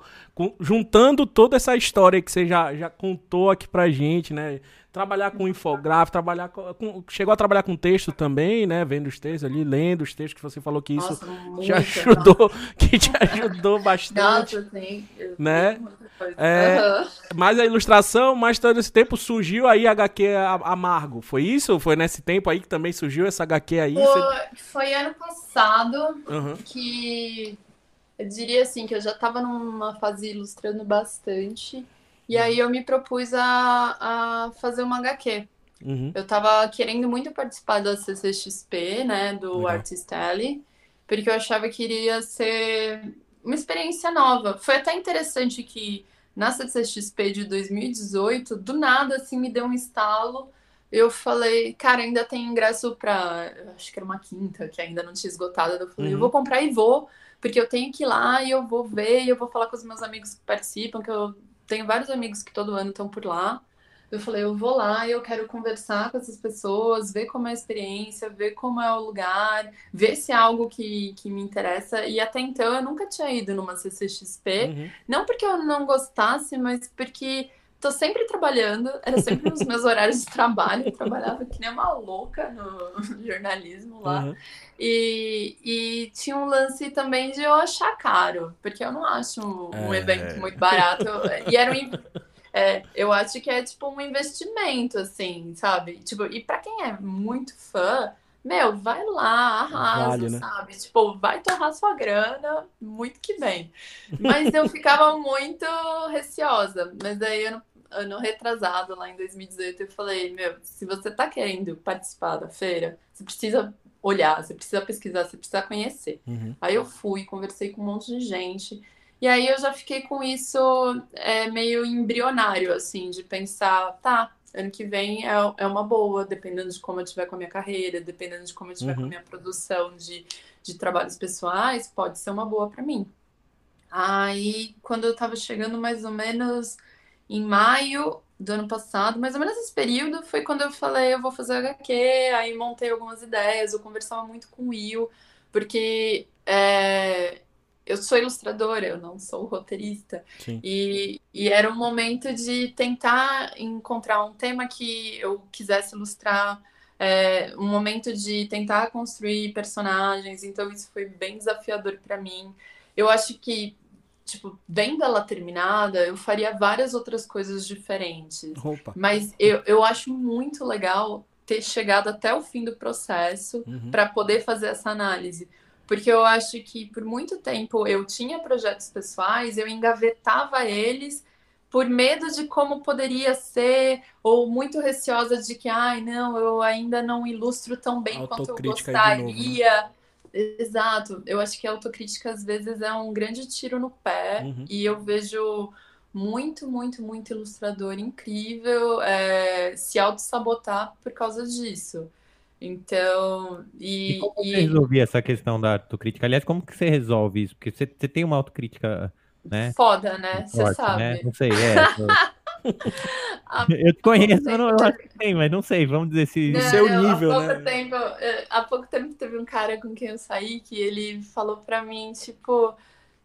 Speaker 1: juntando toda essa história que você já, já contou aqui pra gente, né? Trabalhar com infográfico, trabalhar com, Chegou a trabalhar com texto também, né? Vendo os textos ali, lendo os textos que você falou que isso
Speaker 3: Nossa,
Speaker 1: te ajudou, que te ajudou bastante.
Speaker 3: Nossa, sim. eu
Speaker 1: Né? É.
Speaker 3: Aham.
Speaker 1: Mais a ilustração, mais todo esse tempo surgiu aí a HQ Amargo. Foi isso? Foi nesse tempo aí que também surgiu essa HQ aí? Você-
Speaker 3: Foi, foi ano passado
Speaker 1: Aham.
Speaker 3: que eu diria assim que eu já estava numa fase ilustrando bastante. E aí eu me propus a, a fazer uma HQ.
Speaker 1: Uhum.
Speaker 3: Eu tava querendo muito participar da CCXP, né, do
Speaker 1: Legal.
Speaker 3: Artist Alley, porque eu achava que iria ser uma experiência nova. Foi até interessante que na CCXP de 2018, do nada, assim, me deu um estalo. Eu falei, cara, ainda tem ingresso pra. eu Acho que era uma quinta, que ainda não tinha esgotado. Eu falei, eu
Speaker 1: Uhum.
Speaker 3: vou comprar e vou, porque eu tenho que ir lá e eu vou ver, e eu vou falar com os meus amigos que participam, que eu tenho vários amigos que todo ano estão por lá. Eu falei, eu vou lá e eu quero conversar com essas pessoas, ver como é a experiência, ver como é o lugar, ver se é algo que, que me interessa. E até então eu nunca tinha ido numa CCXP.
Speaker 1: Uhum.
Speaker 3: Não porque eu não gostasse, mas porque tô sempre trabalhando, era sempre nos meus horários de trabalho, eu trabalhava que nem uma louca no jornalismo lá.
Speaker 1: Uhum.
Speaker 3: E, e tinha um lance também de eu achar caro, porque eu não acho um, um
Speaker 1: É.
Speaker 3: evento muito barato. E era um. é, eu acho que é tipo um investimento, assim, sabe? Tipo, e pra quem é muito fã, meu, vai lá, arrasa,
Speaker 1: Vale, né?
Speaker 3: sabe? Tipo, vai torrar sua grana, muito que bem. Mas eu ficava muito receosa. Mas daí, ano, ano retrasado, lá em 2018, eu falei, meu, se você tá querendo participar da feira, você precisa olhar, você precisa pesquisar, você precisa conhecer.
Speaker 1: Uhum.
Speaker 3: Aí eu fui, conversei com um monte de gente. E aí eu já fiquei com isso é, meio embrionário, assim, de pensar, tá, ano que vem é, é uma boa, dependendo de como eu tiver com a minha carreira, dependendo de como eu tiver com a
Speaker 1: Uhum.
Speaker 3: minha produção de, de trabalhos pessoais, pode ser uma boa para mim. Aí, quando eu estava chegando mais ou menos em maio do ano passado, mais ou menos esse período, foi quando eu falei, eu vou fazer HQ, aí montei algumas ideias, eu conversava muito com o Will, porque é, eu sou ilustradora, eu não sou roteirista. E, e, era um momento de tentar encontrar um tema que eu quisesse ilustrar, é, um momento de tentar construir personagens. Então, isso foi bem desafiador para mim. Eu acho que, tipo, vendo ela terminada, eu faria várias outras coisas diferentes. Opa. Mas eu, eu acho muito legal ter chegado até o fim do processo uhum. para poder fazer essa análise porque eu acho que por muito tempo eu tinha projetos pessoais, eu engavetava eles por medo de como poderia ser, ou muito receosa de que, ai, não, eu ainda não ilustro tão bem quanto eu gostaria. Novo, né? Exato. Eu acho que a autocrítica às vezes é um grande tiro no pé, uhum. e eu vejo muito, muito, muito ilustrador incrível é, se auto-sabotar por causa disso. Então, e.
Speaker 2: e como e... você resolvia essa questão da autocrítica? Aliás, como que você resolve isso? Porque você, você tem uma autocrítica, né?
Speaker 3: Foda, né? Você sabe. Né?
Speaker 2: Não sei, é. eu te conheço, eu, não, eu acho que tem, mas não sei, vamos dizer se.
Speaker 3: Não, seu nível, há pouco né? Tempo, há pouco tempo teve um cara com quem eu saí que ele falou pra mim, tipo.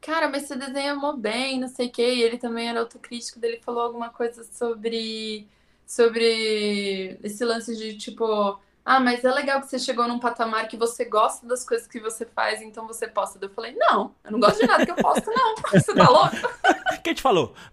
Speaker 3: Cara, mas você desenha mó bem, não sei o quê. E ele também era autocrítico, dele falou alguma coisa sobre sobre esse lance de tipo ah, mas é legal que você chegou num patamar que você gosta das coisas que você faz, então você posta. Eu falei, não, eu não gosto de nada que eu posto, não. Você tá louco?
Speaker 1: Quem te falou?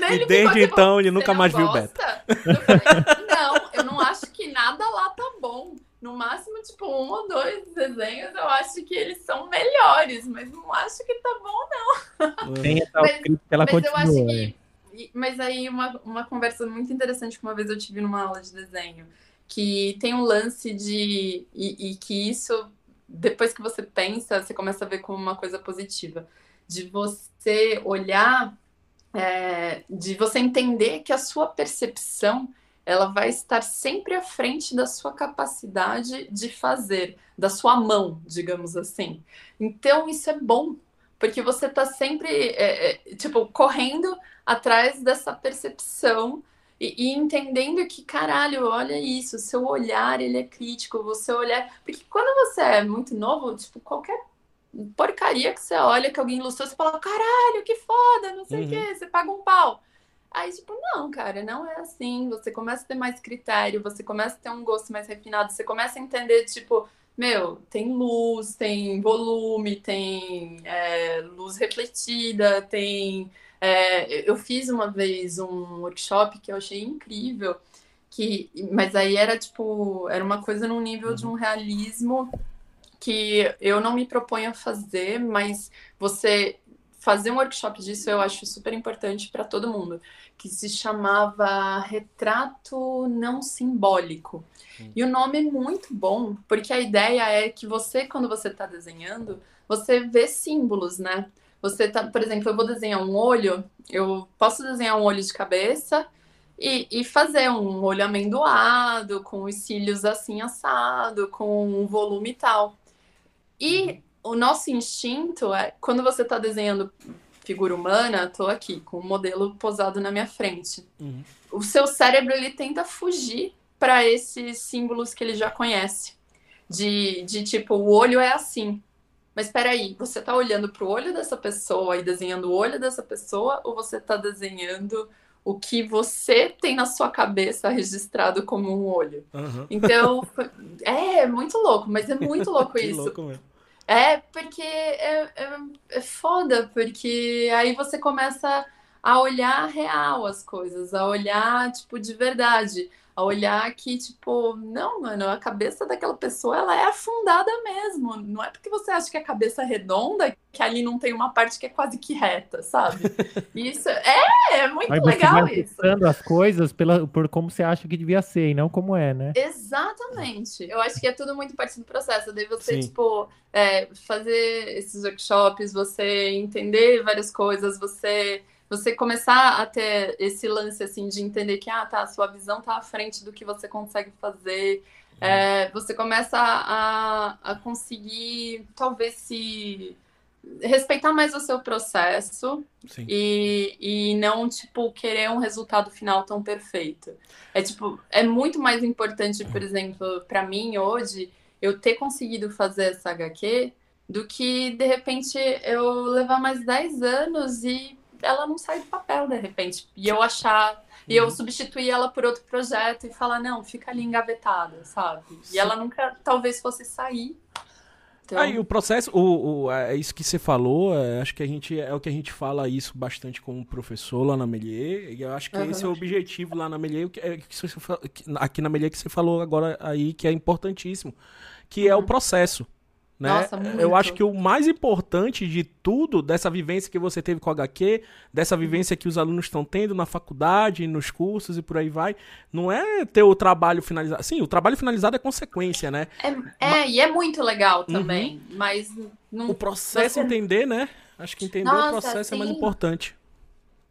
Speaker 1: Não, e desde então ele nunca mais viu beta.
Speaker 3: Eu falei, não, eu não acho que nada lá tá bom. No máximo, tipo, um ou dois desenhos, eu acho que eles são melhores, mas não acho que tá bom, não.
Speaker 2: Tem essa mas, que ela mas continua, eu acho
Speaker 3: que. Né? Mas aí, uma, uma conversa muito interessante que uma vez eu tive numa aula de desenho que tem um lance de. E, e, que isso, depois que você pensa, você começa a ver como uma coisa positiva. De você olhar, é, de você entender que a sua percepção ela vai estar sempre à frente da sua capacidade de fazer, da sua mão, digamos assim. Então, isso é bom, porque você está sempre, é, é, tipo, correndo atrás dessa percepção e, e, entendendo que, caralho, olha isso, seu olhar, ele é crítico, você olhar... Porque quando você é muito novo, tipo, qualquer porcaria que você olha, que alguém ilustrou, você fala, caralho, que foda, não sei o uhum. quê, você paga um pau. Aí, tipo, não, cara, não é assim. Você começa a ter mais critério, você começa a ter um gosto mais refinado, você começa a entender, tipo, meu, tem luz, tem volume, tem é, luz refletida, tem é, eu fiz uma vez um workshop que eu achei incrível, que, mas aí era tipo, era uma coisa num nível de um uhum. realismo que eu não me proponho a fazer, mas você fazer um workshop disso eu acho super importante para todo mundo, que se chamava Retrato Não Simbólico. E o nome é muito bom, porque a ideia é que você, quando você está desenhando, você vê símbolos, né? Você tá, por exemplo, eu vou desenhar um olho, eu posso desenhar um olho de cabeça e, e fazer um olho amendoado, com os cílios assim assado, com um volume e tal. E o nosso instinto é, quando você está desenhando figura humana, estou aqui com o modelo posado na minha frente. Uhum. O seu cérebro ele tenta fugir para esses símbolos que ele já conhece. De, de tipo, o olho é assim. Mas espera aí, você está olhando para o olho dessa pessoa e desenhando o olho dessa pessoa ou você está desenhando o que você tem na sua cabeça registrado como um olho? Uhum. Então, é, é muito louco, mas é muito louco isso. Louco mesmo. É, porque é, é, é foda, porque aí você começa a olhar real as coisas, a olhar, tipo, de verdade a olhar que, tipo, não, mano, a cabeça daquela pessoa, ela é afundada mesmo. Não é porque você acha que a cabeça é redonda que ali não tem uma parte que é quase que reta, sabe? Isso é, é muito Mas legal
Speaker 2: você isso. as coisas pela, por como você acha que devia ser e não como é, né?
Speaker 3: Exatamente. Eu acho que é tudo muito parte do processo. Daí você, Sim. tipo, é, fazer esses workshops, você entender várias coisas, você você começar a ter esse lance assim de entender que ah, tá, a sua visão tá à frente do que você consegue fazer. é, você começa a, a conseguir, talvez, se respeitar mais o seu processo e, e não, tipo, querer um resultado final tão perfeito. É, tipo, é muito mais importante, por exemplo, para mim hoje, eu ter conseguido fazer essa HQ do que, de repente, eu levar mais 10 anos e ela não sai do papel, de repente. E eu achar e eu uhum. substituir ela por outro projeto e falar, não, fica ali engavetada, sabe? Sim. E ela nunca, talvez, fosse sair.
Speaker 1: Então... Aí o processo, o, o, é isso que você falou, é, acho que a gente é o que a gente fala isso bastante com o professor lá na Melier, e eu acho que uhum. esse é o objetivo lá na Melier, que, é, que você, aqui na Melier que você falou agora aí, que é importantíssimo, que uhum. é o uhum. processo. Né? Nossa, eu acho que o mais importante de tudo, dessa vivência que você teve com o HQ, dessa vivência que os alunos estão tendo na faculdade, nos cursos e por aí vai, não é ter o trabalho finalizado. Sim, o trabalho finalizado é consequência, né?
Speaker 3: É, é mas... e é muito legal uhum. também, uhum. mas...
Speaker 1: Não... O processo você... entender, né? Acho que entender Nossa, o processo sim. é mais importante.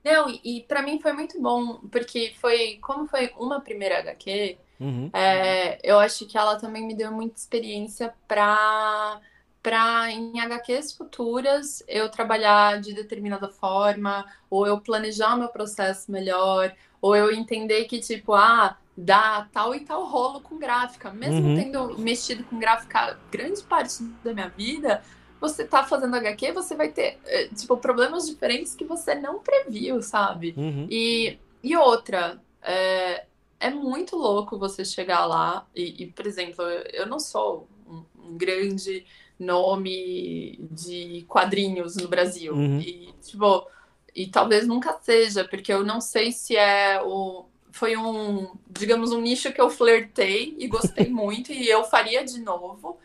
Speaker 3: Não, e, e para mim foi muito bom, porque foi, como foi uma primeira HQ, Uhum. É, eu acho que ela também me deu muita experiência para para em HQs futuras eu trabalhar de determinada forma, ou eu planejar meu processo melhor, ou eu entender que, tipo, ah, dá tal e tal rolo com gráfica. Mesmo uhum. tendo mexido com gráfica grande parte da minha vida, você tá fazendo HQ, você vai ter, eh, tipo, problemas diferentes que você não previu, sabe? Uhum. E, e outra, é, é muito louco você chegar lá e, e por exemplo, eu não sou um, um, grande nome de quadrinhos no Brasil. Uhum. E, tipo, e talvez nunca seja, porque eu não sei se é o. Foi um, digamos, um nicho que eu flertei e gostei muito, e eu faria de novo.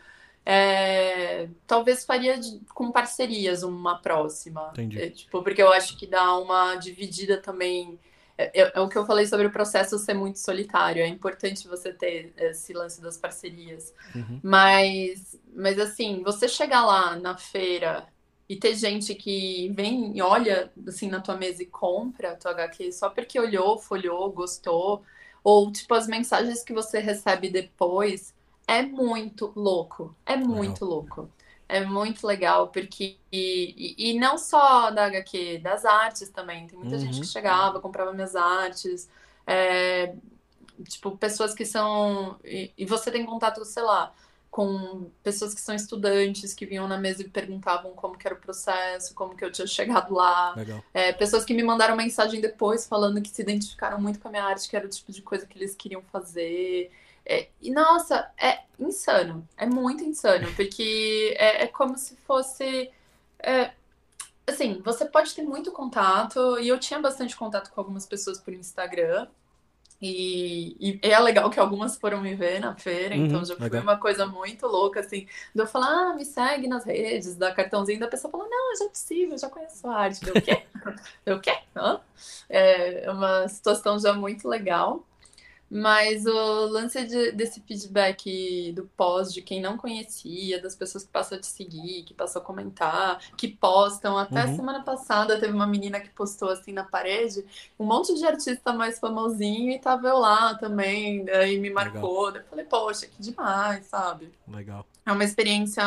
Speaker 3: É, talvez faria de, com parcerias uma próxima. Entendi. É, tipo, porque eu acho que dá uma dividida também é, é, é, o que eu falei sobre o processo ser muito solitário. É importante você ter esse lance das parcerias. Uhum. Mas, mas, assim, você chegar lá na feira e ter gente que vem e olha assim na tua mesa e compra a tua HQ só porque olhou, folhou, gostou, ou tipo as mensagens que você recebe depois, é muito louco. É muito louco é muito legal, porque. E, e, não só da HQ, das artes também. Tem muita uhum. gente que chegava, comprava minhas artes. É, tipo, pessoas que são. E, e, você tem contato, sei lá, com pessoas que são estudantes, que vinham na mesa e perguntavam como que era o processo, como que eu tinha chegado lá. É, pessoas que me mandaram mensagem depois falando que se identificaram muito com a minha arte, que era o tipo de coisa que eles queriam fazer. É, e nossa, é insano. É muito insano, porque é, é como se fosse. É, assim, você pode ter muito contato, e eu tinha bastante contato com algumas pessoas por Instagram. E, e é legal que algumas foram me ver na feira, uhum, então já foi legal. uma coisa muito louca, assim, de eu falar, ah, me segue nas redes, da cartãozinho, da pessoa falou, não, já te sigo, eu já conheço a arte. Deu o quê? Deu o quê? Hã? É uma situação já muito legal. Mas o lance de, desse feedback do pós, de quem não conhecia, das pessoas que passam a te seguir, que passam a comentar, que postam. Até uhum. semana passada teve uma menina que postou assim na parede, um monte de artista mais famosinho e tava eu lá também, e me marcou. Legal. Eu falei, poxa, que demais, sabe?
Speaker 1: Legal.
Speaker 3: É uma experiência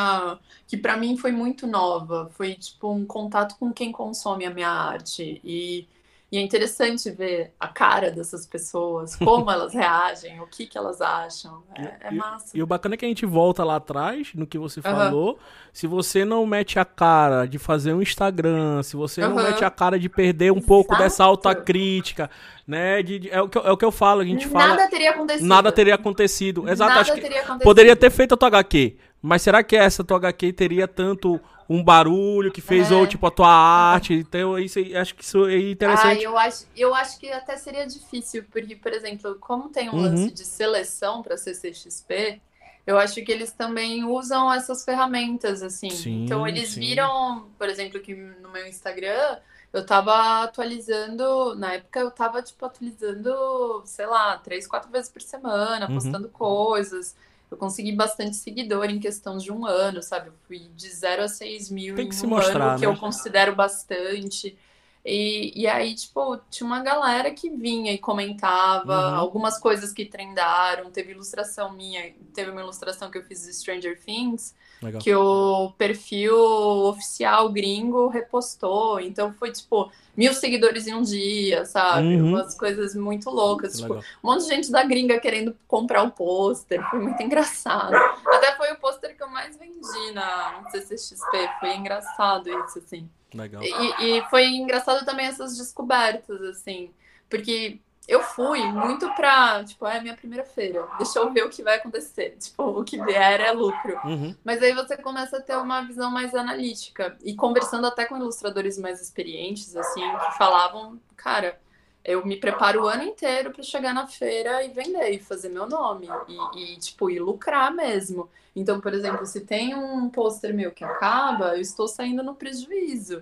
Speaker 3: que para mim foi muito nova. Foi tipo um contato com quem consome a minha arte. E e é interessante ver a cara dessas pessoas, como elas reagem, o que, que elas acham. É, é massa.
Speaker 1: E, e, o bacana é que a gente volta lá atrás, no que você falou. Uhum. Se você não mete a cara de fazer um Instagram, se você uhum. não mete a cara de perder um Exato. pouco dessa autocrítica, né? De, de, é, o que, é o que eu falo, a gente
Speaker 3: nada
Speaker 1: fala.
Speaker 3: Nada teria acontecido.
Speaker 1: Nada teria acontecido. Exato.
Speaker 3: Nada teria acontecido.
Speaker 1: Poderia ter feito a tua HQ. Mas será que essa tua HQ teria tanto um barulho que fez, é. ou tipo, a tua arte. Então, isso acho que isso é interessante.
Speaker 3: Ah, eu acho, eu acho que até seria difícil, porque, por exemplo, como tem um uhum. lance de seleção para CCXP, eu acho que eles também usam essas ferramentas, assim. Sim, então, eles sim. viram, por exemplo, que no meu Instagram. Eu tava atualizando, na época eu tava, tipo, atualizando, sei lá, três, quatro vezes por semana, uhum. postando coisas eu consegui bastante seguidor em questão de um ano, sabe? Eu fui de 0 a 6 mil
Speaker 1: Tem
Speaker 3: em
Speaker 1: que se
Speaker 3: um
Speaker 1: mostrar,
Speaker 3: ano,
Speaker 1: né?
Speaker 3: que eu considero bastante. E, e aí, tipo, tinha uma galera que vinha e comentava
Speaker 1: Uhum.
Speaker 3: algumas coisas que trendaram. Teve ilustração minha, teve uma ilustração que eu fiz de Stranger Things,
Speaker 1: Legal.
Speaker 3: que o perfil oficial gringo repostou. Então foi, tipo, mil seguidores em um dia, sabe?
Speaker 1: Uhum.
Speaker 3: Umas coisas muito loucas. Tipo,
Speaker 1: Legal.
Speaker 3: um monte de gente da gringa querendo comprar o pôster. Foi muito engraçado. Até foi o pôster que eu mais vendi na no CCXP. Foi engraçado isso, assim.
Speaker 1: Legal.
Speaker 3: E, e foi engraçado também essas descobertas, assim. Porque eu fui muito pra, tipo, é a minha primeira feira. Deixa eu ver o que vai acontecer. Tipo, o que vier é lucro.
Speaker 1: Uhum.
Speaker 3: Mas aí você começa a ter uma visão mais analítica. E conversando até com ilustradores mais experientes, assim, que falavam, cara, eu me preparo o ano inteiro para chegar na feira e vender e fazer meu nome. E, e, tipo, e lucrar mesmo. Então, por exemplo, se tem um pôster meu que acaba, eu estou saindo no prejuízo.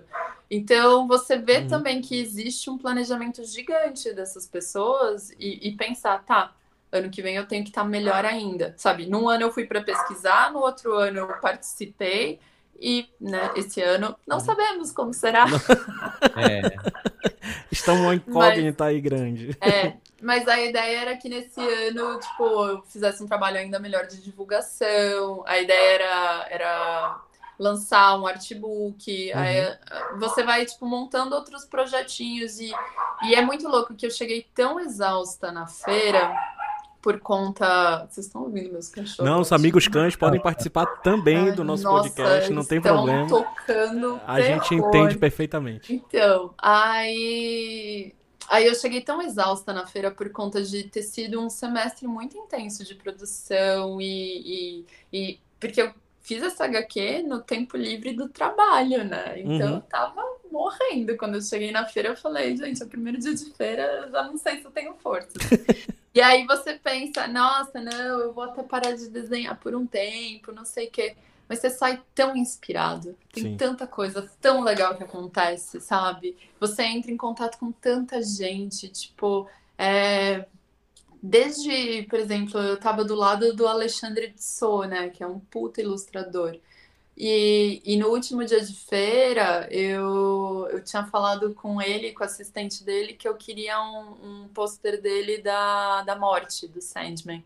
Speaker 3: Então, você vê
Speaker 1: Uhum.
Speaker 3: também que existe um planejamento gigante dessas pessoas e, e pensar, tá, ano que vem eu tenho que estar melhor ainda, sabe? Num ano eu fui para pesquisar, no outro ano eu participei e, né, esse ano não sabemos como será.
Speaker 2: É,
Speaker 1: Estamos uma incógnita aí grande.
Speaker 3: É, mas a ideia era que nesse ano, tipo, eu fizesse um trabalho ainda melhor de divulgação. A ideia era, era lançar um artbook.
Speaker 1: Uhum.
Speaker 3: Aí, você vai, tipo, montando outros projetinhos. E, e é muito louco que eu cheguei tão exausta na feira por conta. Vocês estão ouvindo meus cachorros?
Speaker 1: Não, os amigos cães podem participar também do nosso
Speaker 3: Nossa,
Speaker 1: podcast, não tem problema.
Speaker 3: tocando
Speaker 1: A gente
Speaker 3: terror.
Speaker 1: entende perfeitamente.
Speaker 3: Então, aí, aí eu cheguei tão exausta na feira por conta de ter sido um semestre muito intenso de produção e, e, e- porque eu fiz essa HQ no tempo livre do trabalho, né? Então
Speaker 1: Uhum.
Speaker 3: eu tava morrendo quando eu cheguei na feira. Eu falei, gente, é o primeiro dia de feira, eu já não sei se eu tenho força. E aí você pensa, nossa, não, eu vou até parar de desenhar por um tempo, não sei o quê. Mas você sai tão inspirado. Tem
Speaker 1: Sim.
Speaker 3: tanta coisa tão legal que acontece, sabe? Você entra em contato com tanta gente, tipo, é, desde, por exemplo, eu tava do lado do Alexandre Tissot, né, que é um puta ilustrador. E, e no último dia de feira, eu, eu tinha falado com ele, com o assistente dele, que eu queria um, um pôster dele da, da morte, do Sandman.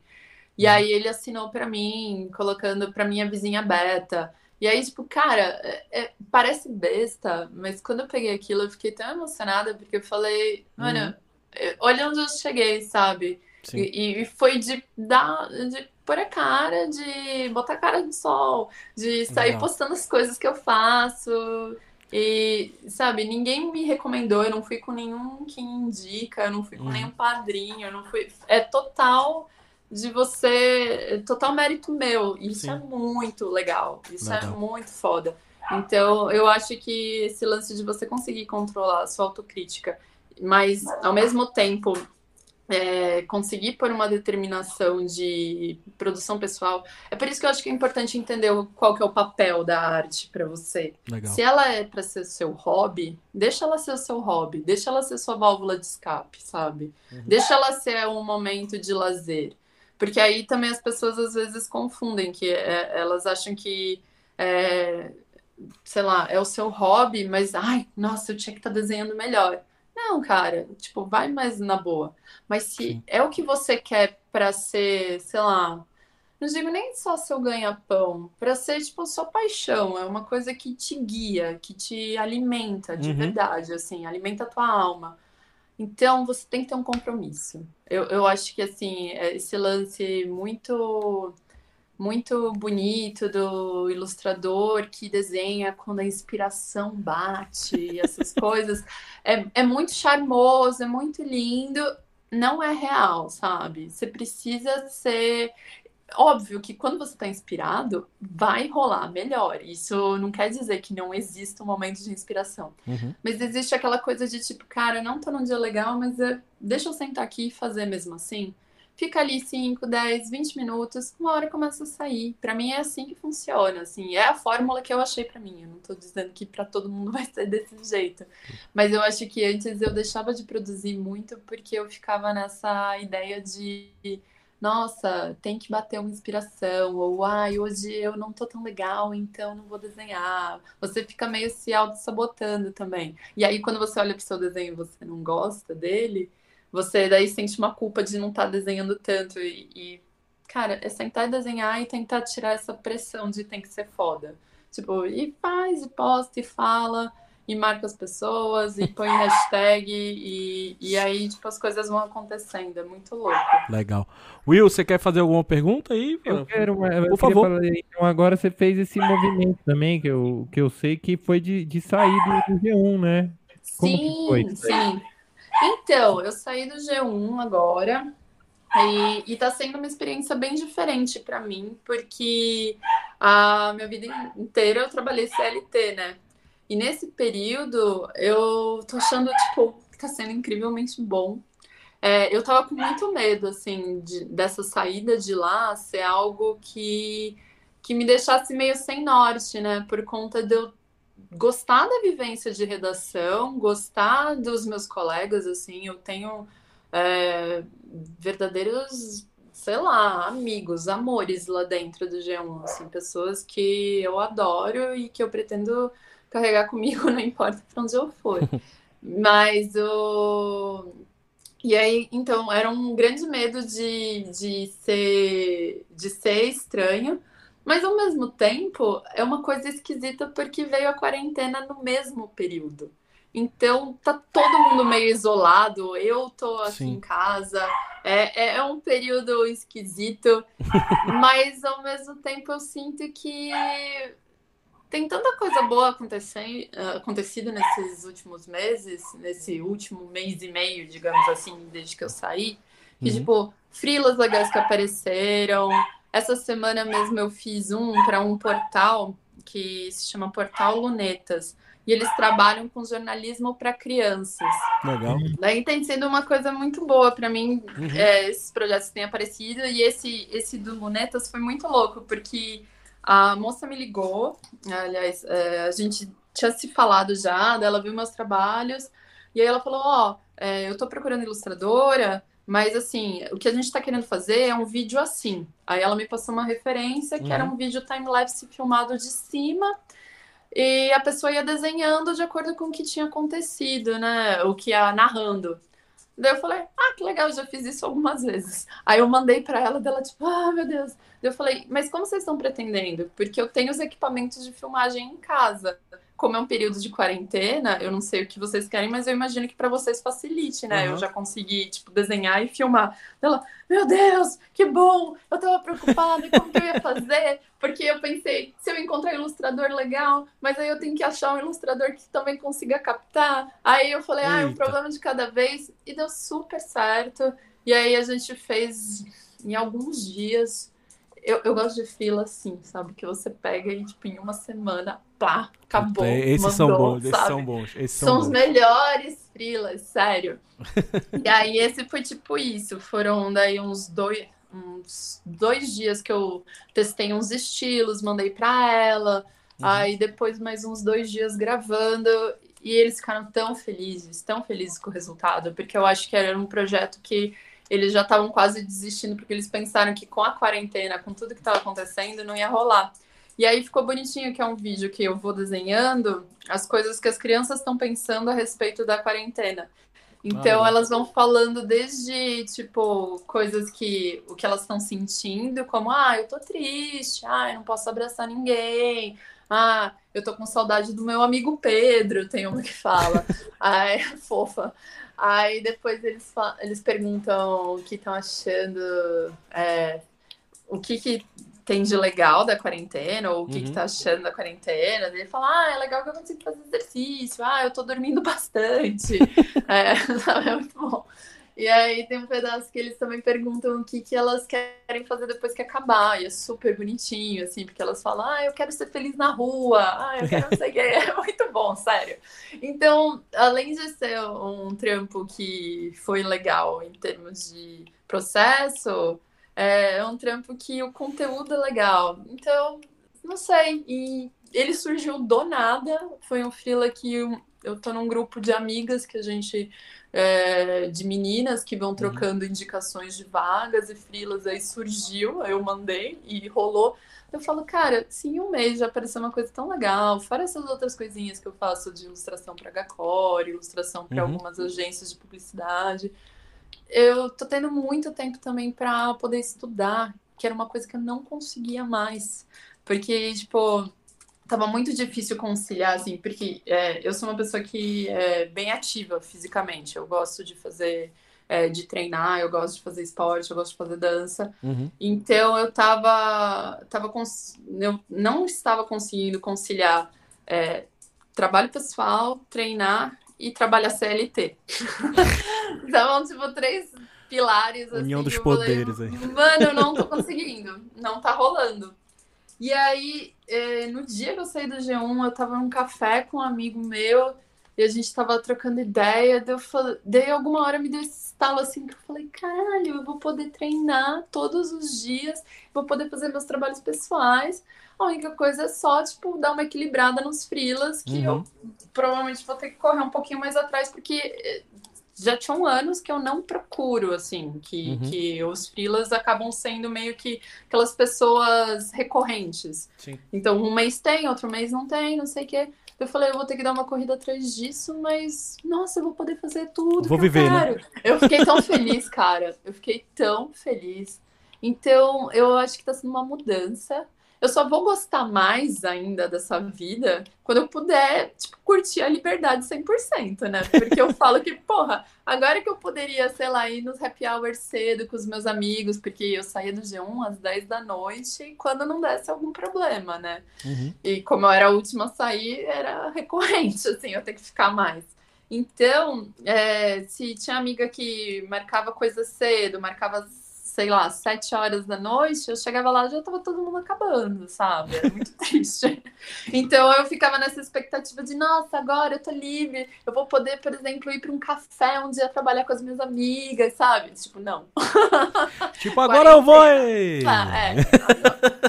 Speaker 3: E aí ele assinou pra mim, colocando pra minha vizinha Beta. E aí, tipo, cara, é- é- parece besta, mas quando eu peguei aquilo, eu fiquei tão emocionada, porque eu falei, mano,
Speaker 1: Uhum.
Speaker 3: é, olha onde eu cheguei, sabe? E, e foi de dar, de pôr a cara, de botar a cara no sol, de sair
Speaker 1: Legal.
Speaker 3: postando as coisas que eu faço. E, sabe, ninguém me recomendou, eu não fui com nenhum que indica, eu não fui com
Speaker 1: Uhum.
Speaker 3: nenhum padrinho, eu não fui. É total de você, é total mérito meu. Isso
Speaker 1: Sim.
Speaker 3: é muito legal, isso é
Speaker 1: Legal.
Speaker 3: muito foda. Então, eu acho que esse lance de você conseguir controlar a sua autocrítica, mas ao mesmo tempo é, conseguir por uma determinação de produção pessoal. É por isso que eu acho que é importante entender qual que é o papel da arte para você.
Speaker 1: Legal.
Speaker 3: Se ela é para ser o seu hobby, deixa ela ser o seu hobby, deixa ela ser sua válvula de escape, sabe?
Speaker 1: Uhum.
Speaker 3: Deixa ela ser um momento de lazer. Porque aí também as pessoas às vezes confundem, que é, elas acham que, é, sei lá, é o seu hobby, mas, ai, nossa, eu tinha que estar desenhando melhor. Não, cara, tipo, vai mais na boa. Mas se
Speaker 1: Sim.
Speaker 3: é o que você quer pra ser, sei lá, não digo nem só seu ganha-pão, pra ser, tipo, sua paixão, é uma coisa que te guia, que te alimenta de
Speaker 1: Uhum.
Speaker 3: verdade, assim, alimenta a tua alma. Então, você tem que ter um compromisso. Eu, eu acho que, assim, é esse lance muito, muito bonito do ilustrador que desenha quando a inspiração bate, essas coisas, é, é muito charmoso, é muito lindo, não é real, sabe? Você precisa ser. Óbvio que quando você está inspirado, vai rolar melhor. Isso não quer dizer que não exista um momento de inspiração.
Speaker 1: Uhum.
Speaker 3: Mas existe aquela coisa de tipo, cara, eu não tô num dia legal, mas é, deixa eu sentar aqui e fazer mesmo assim. Fica ali 5, 10, 20 minutos, uma hora começa a sair. Pra mim é assim que funciona, assim, é a fórmula que eu achei pra mim. Eu não tô dizendo que pra todo mundo vai ser desse jeito. Mas eu acho que antes eu deixava de produzir muito porque eu ficava nessa ideia de nossa, tem que bater uma inspiração, ou ai, hoje eu não tô tão legal, então não vou desenhar. Você fica meio se auto-sabotando também. E aí, quando você olha pro seu desenho e você não gosta dele, você daí sente uma culpa de não estar tá desenhando tanto. E, e, cara, é sentar e desenhar e tentar tirar essa pressão de tem que ser foda. Tipo, e faz, e posta, e fala e marca as pessoas e põe hashtag e, e aí, tipo, as coisas vão acontecendo. É muito louco.
Speaker 1: Legal. Will, você quer fazer alguma pergunta aí?
Speaker 2: Eu quero, mas por favor. Falar, então agora você fez esse movimento também, que eu, que eu sei que foi de, de sair do, do G1, né?
Speaker 3: Como sim, foi? sim. Então, eu saí do G1 agora. E, e tá sendo uma experiência bem diferente para mim, porque a minha vida inteira eu trabalhei CLT, né? E nesse período, eu tô achando, tipo, que tá sendo incrivelmente bom. É, eu tava com muito medo, assim, de, dessa saída de lá ser algo que, que me deixasse meio sem norte, né? Por conta de eu gostar da vivência de redação, gostar dos meus colegas, assim, eu tenho é, verdadeiros, sei lá, amigos, amores lá dentro do G1, assim, pessoas que eu adoro e que eu pretendo carregar comigo, não importa para onde eu for. Mas o. E aí, então, era um grande medo de, de, ser, de ser estranho, mas ao mesmo tempo é uma coisa esquisita porque veio a quarentena no mesmo período. Então tá todo mundo meio isolado, eu tô aqui Sim. em casa, é, é, é um período esquisito, mas ao mesmo tempo eu sinto que tem tanta coisa boa acontecendo, acontecido nesses últimos meses, nesse último mês e meio, digamos assim, desde que eu saí, que, uhum. tipo, frilas legais que apareceram. Essa semana mesmo eu fiz um para um portal que se chama Portal Lunetas. E eles trabalham com jornalismo para crianças.
Speaker 1: Legal.
Speaker 3: Daí tem sido uma coisa muito boa para mim, uhum. é, esses projetos que têm aparecido. E esse, esse do Lunetas foi muito louco, porque a moça me ligou, aliás, é, a gente tinha se falado já, ela viu meus trabalhos, e aí ela falou, ó, oh, é, eu tô procurando ilustradora, mas assim, o que a gente tá querendo fazer é um vídeo assim. Aí ela me passou uma referência, que uhum. era um vídeo time-lapse filmado de cima, e a pessoa ia desenhando de acordo com o que tinha acontecido, né? O que ia narrando. Daí eu falei, ah, que legal, já fiz isso algumas vezes. Aí eu mandei para ela, dela tipo, ah, meu Deus. Daí eu falei, mas como vocês estão pretendendo? Porque eu tenho os equipamentos de filmagem em casa como é um período de quarentena, eu não sei o que vocês querem, mas eu imagino que para vocês facilite, né? Uhum. Eu já consegui, tipo, desenhar e filmar. Ela, meu Deus, que bom! Eu tava preocupada como que eu ia fazer, porque eu pensei, se eu encontrar um ilustrador legal, mas aí eu tenho que achar um ilustrador que também consiga captar. Aí eu falei, ah, é um problema de cada vez, e deu super certo. E aí a gente fez em alguns dias eu, eu gosto de fila assim, sabe? Que você pega e, tipo, em uma semana, pá, acabou.
Speaker 1: esses mandou, são bons, sabe? esses são bons. Esses
Speaker 3: são, são bons. os melhores frilas, sério. e aí, esse foi tipo isso. Foram daí uns dois, uns dois dias que eu testei uns estilos, mandei pra ela. Uhum. Aí depois mais uns dois dias gravando. E eles ficaram tão felizes, tão felizes com o resultado, porque eu acho que era um projeto que eles já estavam quase desistindo porque eles pensaram que com a quarentena, com tudo que estava acontecendo, não ia rolar. E aí ficou bonitinho que é um vídeo que eu vou desenhando as coisas que as crianças estão pensando a respeito da quarentena. Então ah, elas vão falando desde tipo coisas que o que elas estão sentindo, como ah, eu tô triste, ah, eu não posso abraçar ninguém, ah, eu tô com saudade do meu amigo Pedro, tem uma que fala. Ai, fofa. Aí depois eles, eles perguntam o que estão achando, é, o que, que tem de legal da quarentena, ou o que, uhum. que tá achando da quarentena. Ele fala, ah, é legal que eu consigo fazer exercício, ah, eu tô dormindo bastante. é, é muito bom. E aí tem um pedaço que eles também perguntam o que, que elas querem fazer depois que acabar. E é super bonitinho, assim, porque elas falam, ah, eu quero ser feliz na rua, ah, eu quero o que. É muito bom, sério. Então, além de ser um trampo que foi legal em termos de processo, é um trampo que o conteúdo é legal. Então, não sei. E ele surgiu do nada. Foi um freela que eu tô num grupo de amigas que a gente. É, de meninas que vão trocando uhum. indicações de vagas e frilas, aí surgiu, aí eu mandei e rolou. Eu falo, cara, se em um mês já apareceu uma coisa tão legal, fora essas outras coisinhas que eu faço de ilustração para Gacore, ilustração para uhum. algumas agências de publicidade, eu tô tendo muito tempo também para poder estudar, que era uma coisa que eu não conseguia mais. Porque, tipo, tava muito difícil conciliar, assim, porque é, eu sou uma pessoa que é bem ativa fisicamente. Eu gosto de fazer, é, de treinar, eu gosto de fazer esporte, eu gosto de fazer dança. Uhum. Então eu tava, tava cons... eu não estava conseguindo conciliar é, trabalho pessoal, treinar e trabalhar CLT. então, tipo, três pilares.
Speaker 1: União assim, dos poderes falei,
Speaker 3: aí. Mano, eu não tô conseguindo. Não tá rolando. E aí, é, no dia que eu saí do G1, eu tava num café com um amigo meu e a gente tava trocando ideia. Daí, eu falei, daí alguma hora me deu esse estalo assim que eu falei: caralho, eu vou poder treinar todos os dias, vou poder fazer meus trabalhos pessoais. A única coisa é só, tipo, dar uma equilibrada nos frilas, que uhum. eu provavelmente vou ter que correr um pouquinho mais atrás, porque eh, já tinham anos que eu não procuro, assim, que, uhum. que os freelas acabam sendo meio que aquelas pessoas recorrentes. Sim. Então, um mês tem, outro mês não tem, não sei o quê. Eu falei, eu vou ter que dar uma corrida atrás disso, mas, nossa, eu vou poder fazer tudo.
Speaker 1: Vou viver, eu né?
Speaker 3: Eu fiquei tão feliz, cara. Eu fiquei tão feliz. Então, eu acho que tá sendo uma mudança eu só vou gostar mais ainda dessa vida quando eu puder, tipo, curtir a liberdade 100%, né? Porque eu falo que, porra, agora que eu poderia, sei lá, ir nos happy hours cedo com os meus amigos, porque eu saía do G1 às 10 da noite, quando não desse algum problema, né? Uhum. E como eu era a última a sair, era recorrente, assim, eu ter que ficar mais. Então, é, se tinha amiga que marcava coisa cedo, marcava sei lá, sete horas da noite, eu chegava lá já tava todo mundo acabando, sabe? Era muito triste. Então eu ficava nessa expectativa de, nossa, agora eu tô livre, eu vou poder, por exemplo, ir para um café um dia trabalhar com as minhas amigas, sabe? Tipo, não.
Speaker 1: Tipo, agora eu vou! Ah,
Speaker 3: é,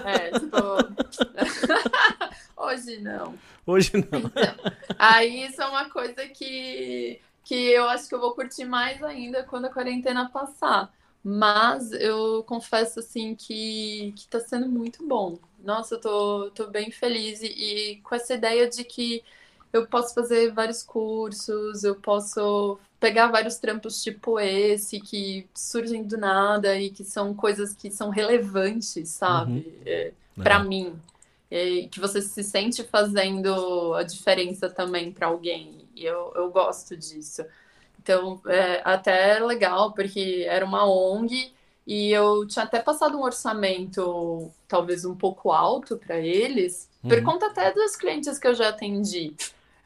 Speaker 3: é, tipo. Hoje não.
Speaker 1: Hoje não. Então,
Speaker 3: aí isso é uma coisa que, que eu acho que eu vou curtir mais ainda quando a quarentena passar. Mas eu confesso assim que, que tá sendo muito bom. Nossa, eu tô, tô bem feliz e, e com essa ideia de que eu posso fazer vários cursos, eu posso pegar vários trampos tipo esse que surgem do nada e que são coisas que são relevantes, sabe? Uhum. É, para mim. É, que você se sente fazendo a diferença também para alguém. E eu, eu gosto disso. Então, é até legal, porque era uma ONG e eu tinha até passado um orçamento talvez um pouco alto para eles, uhum. por conta até dos clientes que eu já atendi.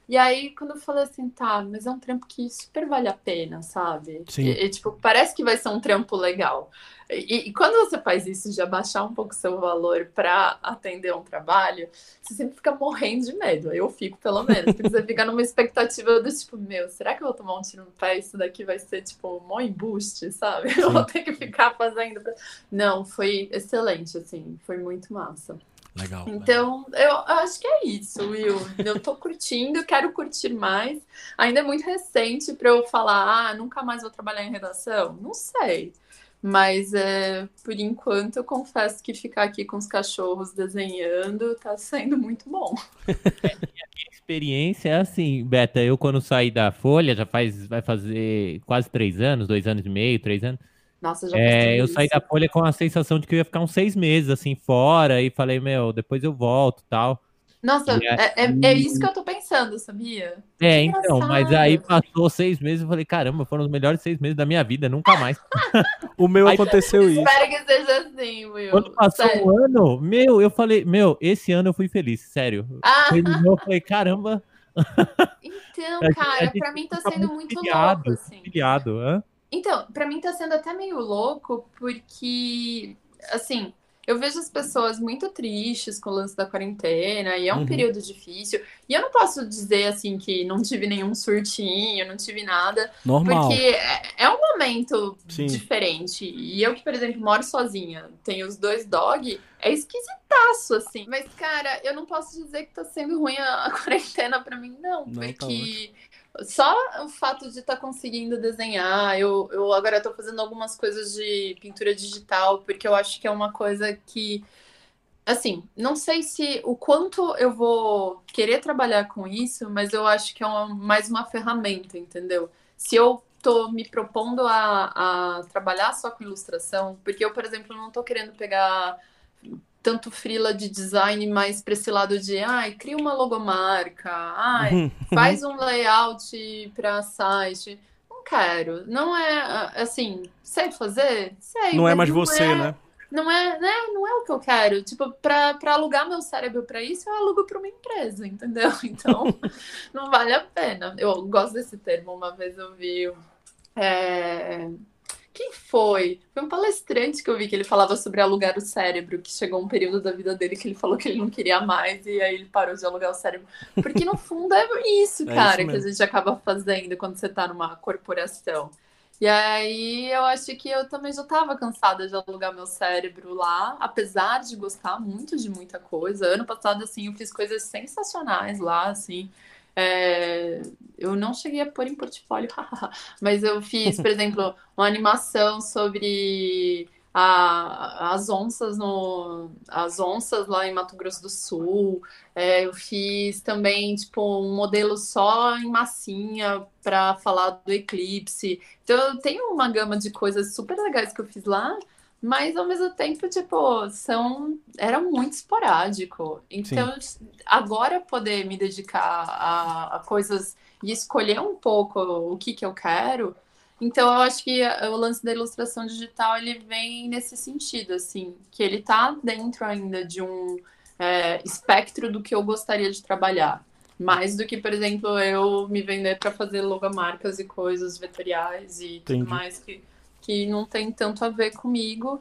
Speaker 3: E aí, quando eu falei assim, tá, mas é um trampo que super vale a pena, sabe? Sim. E, e tipo, parece que vai ser um trampo legal. E, e, quando você faz isso de abaixar um pouco seu valor para atender um trabalho, você sempre fica morrendo de medo. Eu fico, pelo menos. Porque você fica numa expectativa do tipo, meu, será que eu vou tomar um tiro no pé? Isso daqui vai ser tipo um embuste, sabe? Eu vou ter que ficar fazendo. Pra... Não, foi excelente, assim, foi muito massa.
Speaker 1: Legal.
Speaker 3: Então, legal. eu acho que é isso, Will. Eu tô curtindo, quero curtir mais. Ainda é muito recente para eu falar, ah, nunca mais vou trabalhar em redação. Não sei. Mas é, por enquanto eu confesso que ficar aqui com os cachorros desenhando tá sendo muito bom.
Speaker 2: É, a minha experiência é assim, Beta, eu quando saí da Folha, já faz, vai fazer quase três anos, dois anos e meio, três anos.
Speaker 3: Nossa, já
Speaker 2: é, Eu saí da Folha com a sensação de que eu ia ficar uns seis meses assim fora e falei, meu, depois eu volto tal.
Speaker 3: Nossa, é, é, é, isso que eu tô pensando, sabia?
Speaker 2: É, então, mas aí passou seis meses e falei, caramba, foram os melhores seis meses da minha vida, nunca mais.
Speaker 1: o meu aí, aconteceu isso.
Speaker 3: Espero que seja assim, Will.
Speaker 2: Quando passou sério. um ano, meu, eu falei, meu, esse ano eu fui feliz, sério. Ah. Eu falei, caramba.
Speaker 3: Então, cara, pra mim tá sendo muito filiado, louco, assim.
Speaker 2: Filiado, hã?
Speaker 3: Então, pra mim tá sendo até meio louco, porque, assim, eu vejo as pessoas muito tristes com o lance da quarentena, e é um
Speaker 1: Uhum.
Speaker 3: período difícil. E eu não posso dizer assim que não tive nenhum surtinho, não tive nada,
Speaker 1: Normal.
Speaker 3: porque é, é um momento
Speaker 1: Sim.
Speaker 3: diferente. E eu que, por exemplo, moro sozinha, tenho os dois dog, é esquisitaço, assim. Mas, cara, eu não posso dizer que tá sendo ruim a, quarentena pra mim, não.
Speaker 1: Não, tá
Speaker 3: porque só o fato de estar conseguindo desenhar, eu, eu agora tô fazendo algumas coisas de pintura digital, porque eu acho que é uma coisa que. Assim, não sei se o quanto eu vou querer trabalhar com isso, mas eu acho que é uma- mais uma ferramenta, entendeu? Se eu tô me propondo a, a trabalhar só com ilustração, porque eu, por exemplo, não tô querendo pegar tanto frila de design mais para esse lado de, ai, cria uma logomarca, ai,
Speaker 1: Uhum.
Speaker 3: faz um layout para site. Não quero. Não é assim, sei fazer? Sei.
Speaker 1: Não é mais você,
Speaker 3: é-
Speaker 1: né?
Speaker 3: Não é, né? Não é o que eu quero. Tipo, pra alugar meu cérebro pra isso, eu alugo pra uma empresa, entendeu? Então, não vale a pena. Eu gosto desse termo. Uma vez eu vi. é, Quem foi? Foi um palestrante que eu vi que ele falava sobre alugar o cérebro, que chegou um período da vida dele que ele falou que ele não queria mais e aí ele parou de alugar o cérebro. Porque no fundo é isso,
Speaker 1: É
Speaker 3: cara,
Speaker 1: isso
Speaker 3: que a gente acaba fazendo quando você tá numa corporação. E aí eu acho que eu também já estava cansada de alugar meu cérebro lá, apesar de gostar muito de muita coisa. Ano passado, assim, eu fiz coisas sensacionais lá, assim. É, eu não cheguei a pôr em portfólio, mas eu fiz, por exemplo, uma animação sobre a- as onças no, as onças lá em Mato Grosso do Sul. É, eu fiz também, tipo, um modelo só em massinha para falar do eclipse. Então, eu tenho uma gama de coisas super legais que eu fiz lá, mas ao mesmo tempo, tipo, são, era muito esporádico. Então, agora poder me dedicar a, a coisas e escolher um pouco o que que eu quero. Então, eu acho que o lance da ilustração digital, ele vem nesse sentido, assim, que ele tá dentro ainda de um é, espectro do que eu gostaria de trabalhar. Mais do que, por exemplo, eu me vender para fazer logomarcas e coisas vetoriais e
Speaker 1: Entendi.
Speaker 3: tudo mais que, que não tem tanto a ver comigo.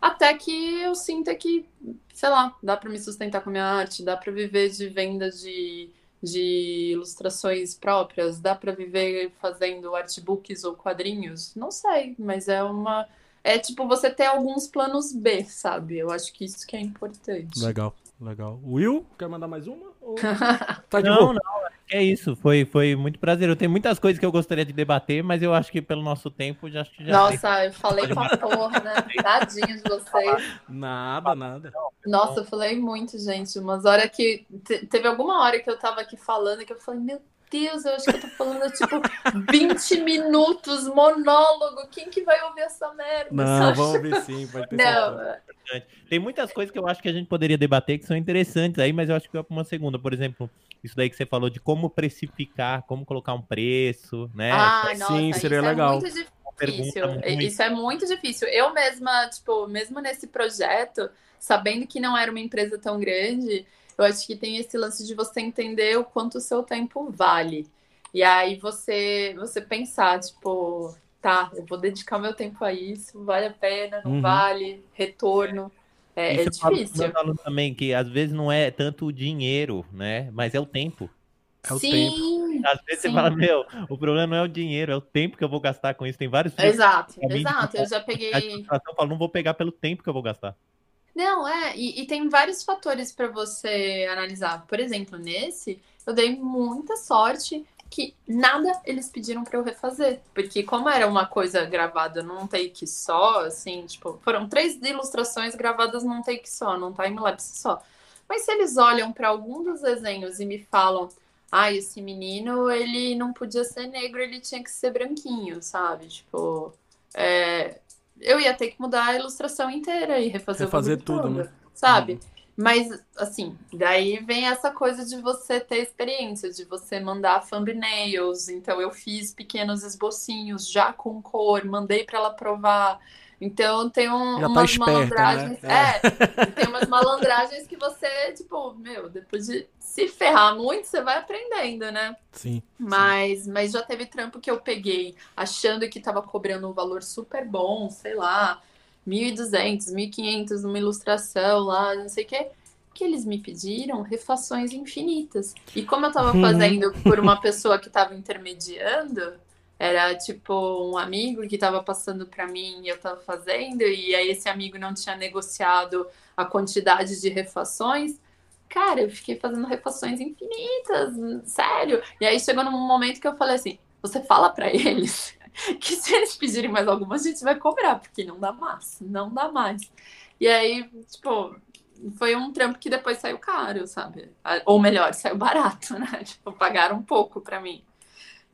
Speaker 3: Até que eu sinta que, sei lá, dá para me sustentar com a minha arte, dá para viver de venda de, de ilustrações próprias, dá para viver fazendo artbooks ou quadrinhos. Não sei, mas é uma. É tipo você ter alguns planos B, sabe? Eu acho que isso que é importante.
Speaker 1: Legal, legal. Will, quer mandar mais uma? Tá de
Speaker 2: Não,
Speaker 1: boa?
Speaker 2: não, é isso. Foi, foi muito prazer. Eu tenho muitas coisas que eu gostaria de debater, mas eu acho que pelo nosso tempo já, já
Speaker 3: Nossa, eu falei pra porra, né? Tadinho de vocês.
Speaker 1: Nada, nada.
Speaker 3: Nossa, eu falei muito, gente. Umas horas que. te- Teve alguma hora que eu tava aqui falando que eu falei, meu Deus, eu acho que eu tô falando tipo 20 minutos, monólogo. Quem que vai ouvir essa merda?
Speaker 1: Não, vamos ouvir sim, pode ter.
Speaker 3: Não,
Speaker 2: Tem muitas coisas que eu acho que a gente poderia debater que são interessantes aí, mas eu acho que é uma segunda. Por exemplo, isso daí que você falou de como precificar, como colocar um preço, né?
Speaker 3: Ai, nossa,
Speaker 1: Sim, seria
Speaker 3: isso
Speaker 1: legal.
Speaker 3: é muito difícil.
Speaker 2: muito.
Speaker 3: Isso é muito difícil. Eu mesma, tipo, mesmo nesse projeto, sabendo que não era uma empresa tão grande, eu acho que tem esse lance de você entender o quanto o seu tempo vale. E aí você, você pensar, tipo, tá, eu vou dedicar meu tempo a isso, vale a pena, não
Speaker 1: Uhum.
Speaker 3: vale, retorno. É, é
Speaker 2: eu
Speaker 3: difícil.
Speaker 2: alunos também, que às vezes não é tanto o dinheiro, né? Mas é o tempo.
Speaker 1: É o
Speaker 3: Sim,
Speaker 2: Às vezes você
Speaker 3: Sim.
Speaker 2: fala, meu, o problema não é o dinheiro, é o tempo que eu vou gastar com isso. Tem vários
Speaker 3: exato, exato. Eu já peguei.
Speaker 2: eu falo, não vou pegar pelo tempo que eu vou gastar.
Speaker 3: Não, é, e, e tem vários fatores para você analisar. Por exemplo, nesse, eu dei muita sorte que nada eles pediram para eu refazer. Porque como era uma coisa gravada num take só, assim, tipo, foram três ilustrações gravadas num take só, num time-lapse só. Mas se eles olham para algum dos desenhos e me falam, ah, esse menino, ele não podia ser negro, ele tinha que ser branquinho, sabe? Tipo, é, eu ia ter que mudar a ilustração inteira e refazer,
Speaker 1: Refazer
Speaker 3: o
Speaker 1: tudo, né?
Speaker 3: Sabe? Mas, assim, daí vem essa coisa de você ter experiência, de você mandar thumbnails. Então, eu fiz pequenos esbocinhos já com cor, mandei para ela provar. Então, tem um,
Speaker 1: Já tá
Speaker 3: umas
Speaker 1: esperta,
Speaker 3: malandragens.
Speaker 1: né?
Speaker 3: É, tem umas malandragens que você, tipo, meu, depois de se ferrar muito, você vai aprendendo, né?
Speaker 1: Sim.
Speaker 3: Mas, mas já teve trampo que eu peguei achando que tava cobrando um valor super bom, sei lá. 1.200, 1.500 numa ilustração lá, não sei o quê que eles me pediram refações infinitas. E como eu estava uhum. fazendo por uma pessoa que estava intermediando, era tipo um amigo que estava passando para mim e eu estava fazendo, e aí esse amigo não tinha negociado a quantidade de refações. Cara, eu fiquei fazendo refações infinitas, sério. E aí chegou num momento que eu falei assim: você fala para eles que se eles pedirem mais alguma, a gente vai cobrar, porque não dá mais, não dá mais. E aí, tipo, foi um trampo que depois saiu caro, sabe? Ou melhor, saiu barato, né? Tipo, pagaram um pouco para mim.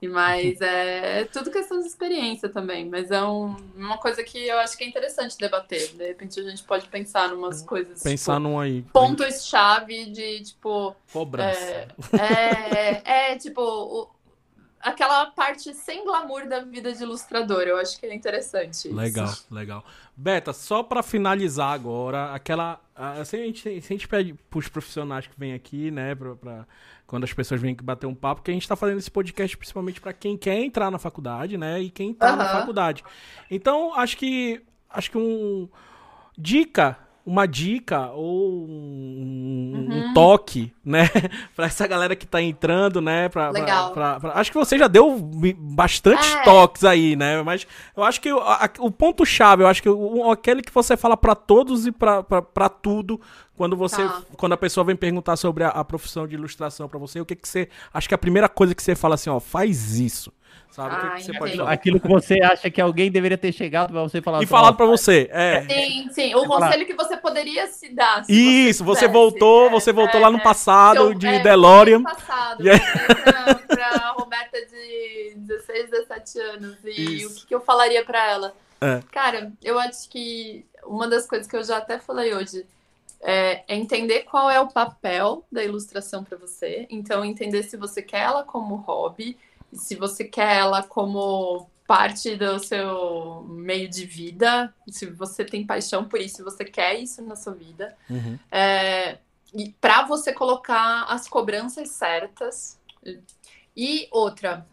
Speaker 3: Mas é, é, tudo questão de experiência também, mas é um, uma coisa que eu acho que é interessante debater. De repente a gente pode pensar em umas coisas.
Speaker 1: Pensar tipo, num aí.
Speaker 3: Pontos-chave de tipo.
Speaker 1: Cobrança.
Speaker 3: É, é, é tipo, o, aquela parte sem glamour da vida de ilustrador. Eu acho que é interessante.
Speaker 1: Legal,
Speaker 3: isso.
Speaker 1: legal. Beta, só para finalizar agora, aquela. Assim, a, gente, a gente pede pros profissionais que vêm aqui, né, pra, pra, quando as pessoas vêm bater um papo, que a gente tá fazendo esse podcast principalmente para quem quer entrar na faculdade, né, e quem tá uhum. na faculdade. Então, acho que. Acho que um. Dica uma dica ou um, uhum. um toque, né? para essa galera que tá entrando, né? Pra,
Speaker 3: Legal.
Speaker 1: Pra, pra, acho que você já deu bastante é. toques aí, né? Mas eu acho que o, o ponto-chave, eu acho que o, aquele que você fala para todos e para tudo, quando você tá. quando a pessoa vem perguntar sobre a, a profissão de ilustração para você, o que que você acho que a primeira coisa que você fala assim, ó, faz isso. Sabe? Ah, o que, que você pode
Speaker 2: falar? Aquilo que você acha que alguém deveria ter chegado para você falar.
Speaker 1: E falar para você. É.
Speaker 3: Sim, sim. O conselho que você poderia se dar. Se
Speaker 1: Isso, você, você voltou, é, você voltou é, lá no é. passado então, de é, DeLorean.
Speaker 3: passado, aí... pra, pra Roberta de 16, 17 anos. E Isso. o que, que eu falaria para ela? É. Cara, eu acho que uma das coisas que eu já até falei hoje é, é entender qual é o papel da ilustração para você. Então, entender se você quer ela como hobby, se você quer ela como parte do seu meio de vida, se você tem paixão por isso, se você quer isso na sua vida, uhum. é, e para você colocar as cobranças certas. E outra,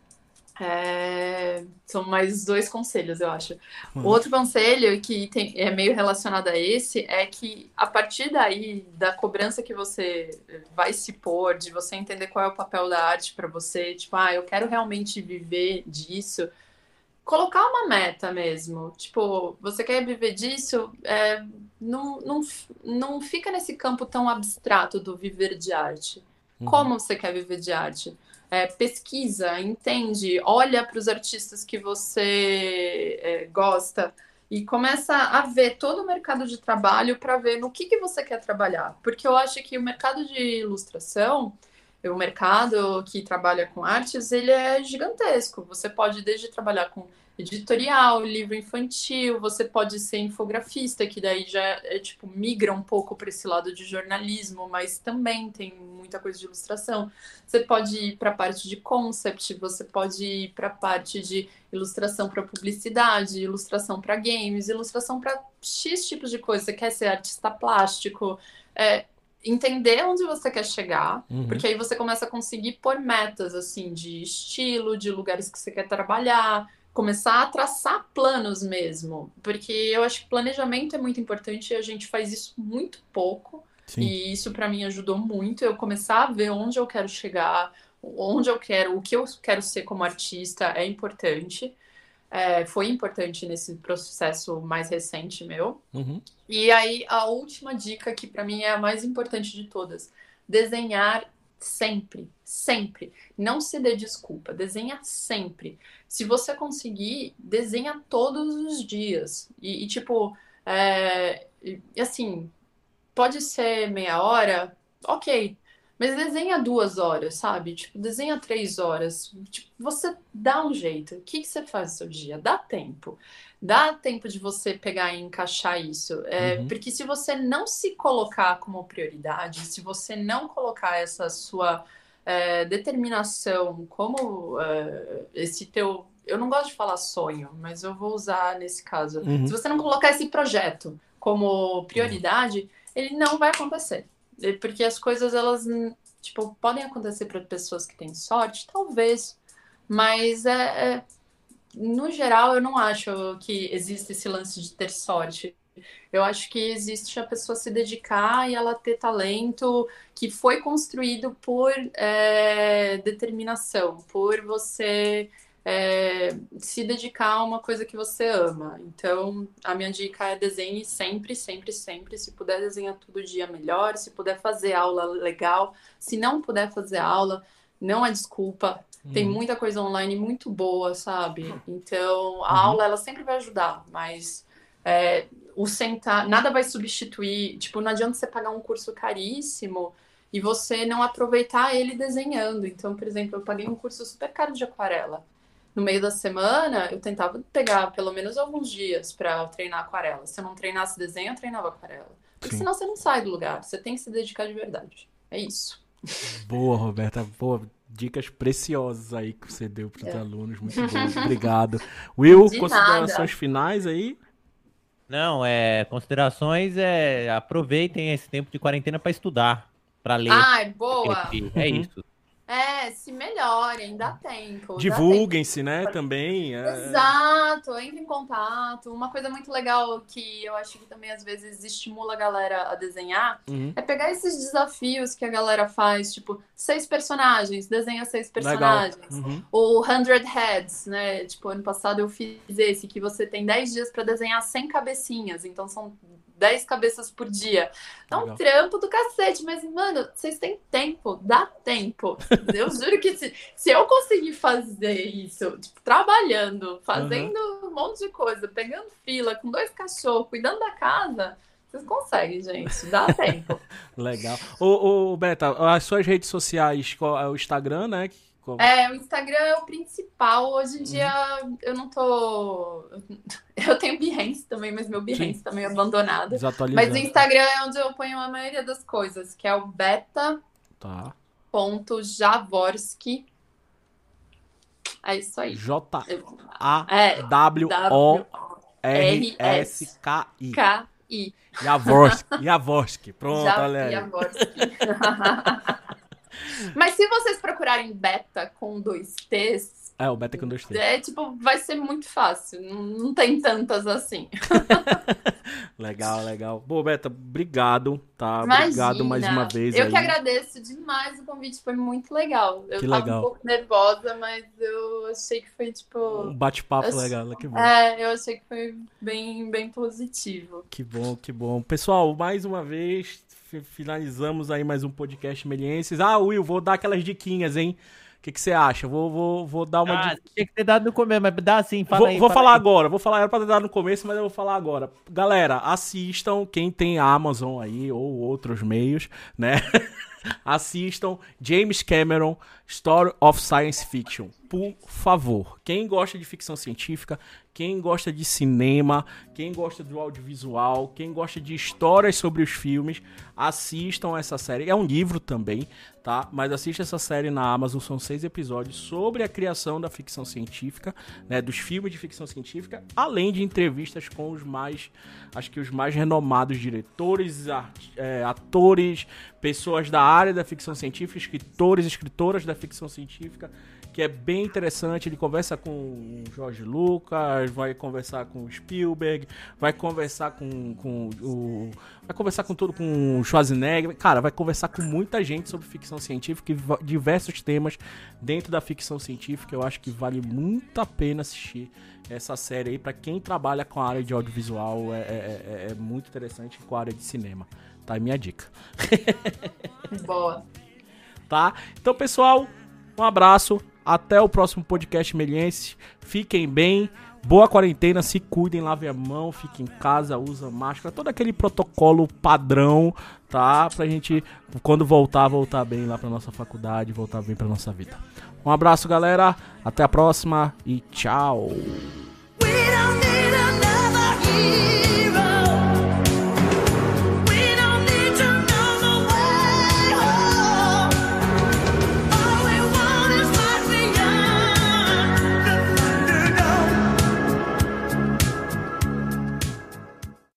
Speaker 3: é... São mais dois conselhos, eu acho. Hum. Outro conselho que tem, é meio relacionado a esse é que a partir daí, da cobrança que você vai se pôr, de você entender qual é o papel da arte para você, tipo, ah, eu quero realmente viver disso, colocar uma meta mesmo. Tipo, você quer viver disso, é, não, não, não fica nesse campo tão abstrato do viver de arte. Uhum. Como você quer viver de arte? É, pesquisa, entende, olha para os artistas que você é, gosta e começa a ver todo o mercado de trabalho para ver no que, que você quer trabalhar. Porque eu acho que o mercado de ilustração, o mercado que trabalha com artes, ele é gigantesco. Você pode desde trabalhar com editorial, livro infantil, você pode ser infografista, que daí já é tipo migra um pouco para esse lado de jornalismo, mas também tem muita coisa de ilustração. Você pode ir para a parte de concept, você pode ir para a parte de ilustração para publicidade, ilustração para games, ilustração para X tipos de coisa. Você quer ser artista plástico, é, entender onde você quer chegar, uhum. porque aí você começa a conseguir pôr metas assim de estilo, de lugares que você quer trabalhar começar a traçar planos mesmo, porque eu acho que planejamento é muito importante e a gente faz isso muito pouco. Sim. E isso para mim ajudou muito eu começar a ver onde eu quero chegar, onde eu quero, o que eu quero ser como artista é importante. É, foi importante nesse processo mais recente meu. Uhum. E aí a última dica que para mim é a mais importante de todas: desenhar sempre, sempre. Não se dê desculpa, desenha sempre. Se você conseguir, desenha todos os dias. E, e tipo, é, e, assim, pode ser meia hora, ok. Mas desenha duas horas, sabe? Tipo, desenha três horas. Tipo, você dá um jeito. O que, que você faz no seu dia? Dá tempo. Dá tempo de você pegar e encaixar isso. É, uhum. Porque se você não se colocar como prioridade, se você não colocar essa sua é, determinação como é, esse teu. Eu não gosto de falar sonho, mas eu vou usar nesse caso. Uhum. Se você não colocar esse projeto como prioridade, uhum. ele não vai acontecer. Porque as coisas, elas, tipo, podem acontecer para pessoas que têm sorte, talvez. Mas é, é, no geral, eu não acho que existe esse lance de ter sorte. Eu acho que existe a pessoa se dedicar e ela ter talento que foi construído por é, determinação, por você é, se dedicar a uma coisa que você ama. Então, a minha dica é desenhe sempre, sempre, sempre. Se puder desenhar todo dia, melhor. Se puder fazer aula, legal. Se não puder fazer aula, não é desculpa. Tem uhum. muita coisa online muito boa, sabe? Então, a uhum. aula, ela sempre vai ajudar, mas é, o sentar, nada vai substituir. Tipo, não adianta você pagar um curso caríssimo e você não aproveitar ele desenhando. Então, por exemplo, eu paguei um curso super caro de aquarela no meio da semana, eu tentava pegar pelo menos alguns dias para treinar aquarela. Se eu não treinasse desenho, eu treinava aquarela. Porque Sim. senão você não sai do lugar. Você tem que se dedicar de verdade. É isso.
Speaker 1: Boa, Roberta. Boa. Dicas preciosas aí que você deu para os é. alunos. Muito bom. Obrigado. Will, de considerações nada. finais aí?
Speaker 2: Não, é. Considerações é. Aproveitem esse tempo de quarentena para estudar, para ler.
Speaker 3: Ai, boa.
Speaker 2: É uhum. isso.
Speaker 3: É, se melhorem, dá tempo.
Speaker 1: Divulguem-se, né, também.
Speaker 3: É... Exato, entre em contato. Uma coisa muito legal que eu acho que também às vezes estimula a galera a desenhar uhum. é pegar esses desafios que a galera faz, tipo, seis personagens, desenha seis personagens. Uhum. Ou hundred heads, né? Tipo, ano passado eu fiz esse, que você tem dez dias para desenhar 100 cabecinhas, então são 10 cabeças por dia. É um trampo do cacete, mas, mano, vocês têm tempo, dá tempo. Eu juro que se, se eu conseguir fazer isso, tipo, trabalhando, fazendo uhum. um monte de coisa, pegando fila, com dois cachorros, cuidando da casa. Vocês conseguem, gente. Dá tempo.
Speaker 1: Legal. Ô, ô, Beta, as suas redes sociais, é o Instagram, né?
Speaker 3: Como? É, o Instagram é o principal. Hoje em dia uhum. eu não tô. Eu tenho Behance também, mas meu Behance Sim. tá meio abandonado. Mas o Instagram é onde eu ponho a maioria das coisas, que é o beta.
Speaker 1: Tá.
Speaker 3: Ponto Javorski. É isso aí.
Speaker 1: J-A-W-O-R-S-K-I. K-I. Javorski. Javorski. Pronto, olha aí. Javorski.
Speaker 3: Mas se vocês procurarem beta com dois T's.
Speaker 1: É, o beta com dois T's.
Speaker 3: É, tipo, vai ser muito fácil. Não, não tem tantas assim.
Speaker 1: legal, legal. Bom, Beta, obrigado, tá? Imagina. Obrigado mais uma vez.
Speaker 3: Eu
Speaker 1: aí.
Speaker 3: que agradeço demais o convite, foi muito legal. Eu que tava legal. um pouco nervosa, mas eu achei que foi, tipo.
Speaker 1: Um bate-papo achei... legal, que bom.
Speaker 3: É, eu achei que foi bem, bem positivo.
Speaker 1: Que bom, que bom. Pessoal, mais uma vez, finalizamos aí mais um podcast Melienses. Ah, Will, vou dar aquelas diquinhas, hein? O que, que você acha? Vou, vou, vou dar uma. Ah,
Speaker 2: tinha que ter dado no começo, mas dá sim,
Speaker 1: fala
Speaker 2: vou,
Speaker 1: aí. Vou fala falar aí. agora, vou falar, era pra ter dado no começo, mas eu vou falar agora. Galera, assistam, quem tem Amazon aí, ou outros meios, né? assistam James Cameron, Story of Science Fiction. Por favor. Quem gosta de ficção científica, quem gosta de cinema, quem gosta do audiovisual, quem gosta de histórias sobre os filmes, assistam essa série. É um livro também, tá? Mas assista essa série na Amazon, são seis episódios sobre a criação da ficção científica, né? Dos filmes de ficção científica, além de entrevistas com os mais, acho que os mais renomados diretores, é, atores, pessoas da área da ficção científica, escritores, escritoras da ficção científica que é bem interessante. Ele conversa com o Jorge Lucas, vai conversar com o Spielberg, vai conversar com, com o. Vai conversar com todo com o Schwarzenegger. Cara, vai conversar com muita gente sobre ficção científica e diversos temas dentro da ficção científica. Eu acho que vale muito a pena assistir essa série aí. para quem trabalha com a área de audiovisual, é, é, é, é muito interessante com a área de cinema. Tá? É minha dica.
Speaker 3: Boa.
Speaker 1: Tá? Então, pessoal, um abraço. Até o próximo podcast Meliense. Fiquem bem. Boa quarentena, se cuidem, lavem a mão, fiquem em casa, usa máscara, todo aquele protocolo padrão, tá? Pra gente, quando voltar, voltar bem lá pra nossa faculdade, voltar bem pra nossa vida. Um abraço, galera. Até a próxima e tchau.